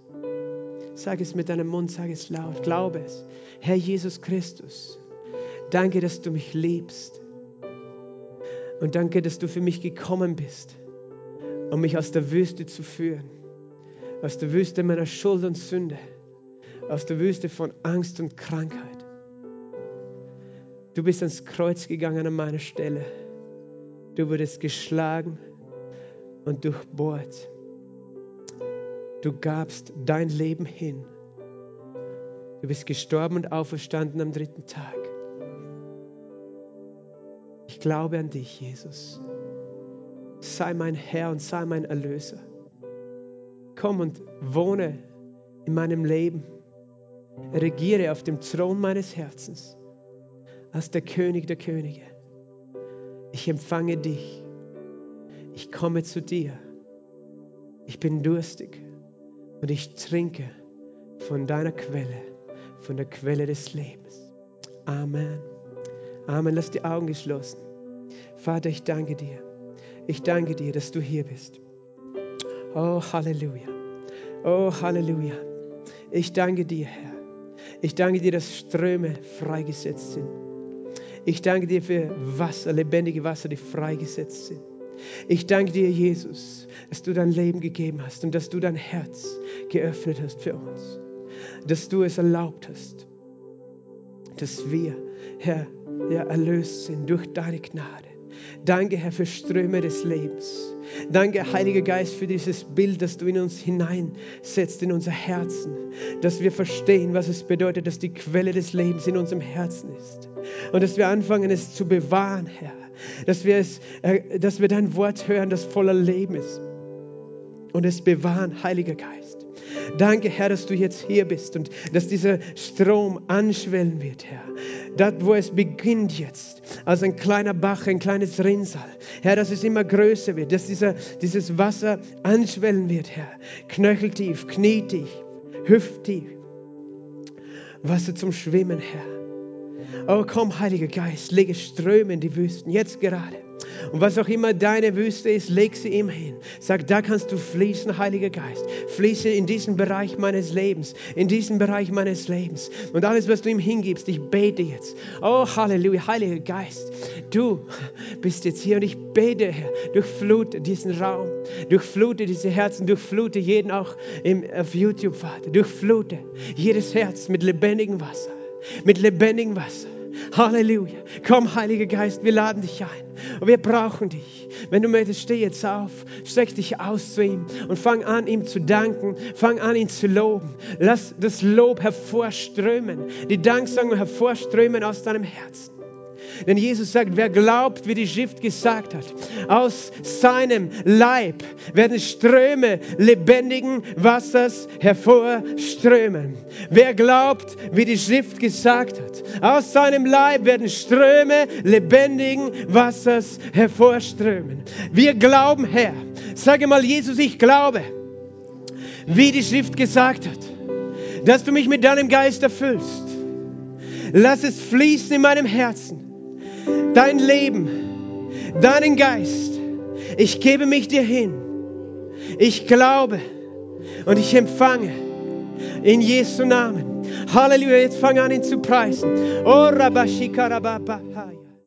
Sag es mit deinem Mund, sag es laut, glaube es. Herr Jesus Christus, danke, dass du mich liebst. Und danke, dass du für mich gekommen bist, um mich aus der Wüste zu führen. Aus der Wüste meiner Schuld und Sünde. Aus der Wüste von Angst und Krankheit. Du bist ans Kreuz gegangen an meiner Stelle. Du wurdest geschlagen und durchbohrt Du gabst dein Leben hin. Du bist gestorben und auferstanden am dritten Tag. Ich glaube an dich, Jesus. Sei mein Herr und sei mein Erlöser. Komm und wohne in meinem Leben. Regiere auf dem Thron meines Herzens als der König der Könige. Ich empfange dich. Ich komme zu dir. Ich bin durstig und ich trinke von deiner Quelle, von der Quelle des Lebens. Amen. Amen. Lass die Augen geschlossen. Vater, ich danke dir. Ich danke dir, dass du hier bist. Oh, Halleluja. Oh, Halleluja. Ich danke dir, Herr. Ich danke dir, dass Ströme freigesetzt sind. Ich danke dir für Wasser, lebendige Wasser, die freigesetzt sind. Ich danke dir, Jesus, dass du dein Leben gegeben hast und dass du dein Herz geöffnet hast für uns. Dass du es erlaubt hast, dass wir, Herr, ja, erlöst sind durch deine Gnade. Danke, Herr, für Ströme des Lebens. Danke, Heiliger Geist, für dieses Bild, das du in uns hineinsetzt, in unser Herzen, dass wir verstehen, was es bedeutet, dass die Quelle des Lebens in unserem Herzen ist. Und dass wir anfangen, es zu bewahren, Herr. Dass wir, es, äh, dass wir dein Wort hören, das voller Leben ist. Und es bewahren, Heiliger Geist. Danke, Herr, dass du jetzt hier bist und dass dieser Strom anschwellen wird, Herr. Dort, wo es beginnt jetzt, als ein kleiner Bach, ein kleines Rinnsal. Herr, dass es immer größer wird, dass dieser, dieses Wasser anschwellen wird, Herr. Knöcheltief, knietief, hüfttief. Wasser zum Schwimmen, Herr. Oh, komm, Heiliger Geist, lege Ströme in die Wüsten, jetzt gerade. Und was auch immer deine Wüste ist, leg sie ihm hin. Sag, da kannst du fließen, Heiliger Geist. Fließe in diesen Bereich meines Lebens, in diesen Bereich meines Lebens. Und alles, was du ihm hingibst, ich bete jetzt. Oh, Halleluja, Heiliger Geist. Du bist jetzt hier und ich bete, Herr, durchflute diesen Raum, durchflute diese Herzen, durchflute jeden auch im, auf YouTube, Vater. Durchflute jedes Herz mit lebendigem Wasser, mit lebendigem Wasser Halleluja. Komm, Heiliger Geist, wir laden dich ein. Wir brauchen dich. Wenn du möchtest, steh jetzt auf, streck dich aus zu ihm und fang an, ihm zu danken. Fang an, ihn zu loben. Lass das Lob hervorströmen, die Danksagung hervorströmen aus deinem Herzen. Denn Jesus sagt, wer glaubt, wie die Schrift gesagt hat, aus seinem Leib werden Ströme lebendigen Wassers hervorströmen. Wer glaubt, wie die Schrift gesagt hat, aus seinem Leib werden Ströme lebendigen Wassers hervorströmen. Wir glauben, Herr. Sage mal, Jesus, ich glaube, wie die Schrift gesagt hat, dass du mich mit deinem Geist erfüllst. Lass es fließen in meinem Herzen dein Leben, deinen Geist. Ich gebe mich dir hin. Ich glaube und ich empfange in Jesu Namen. Halleluja, jetzt fang an ihn zu preisen. Oh, Rabashika Rababahaya.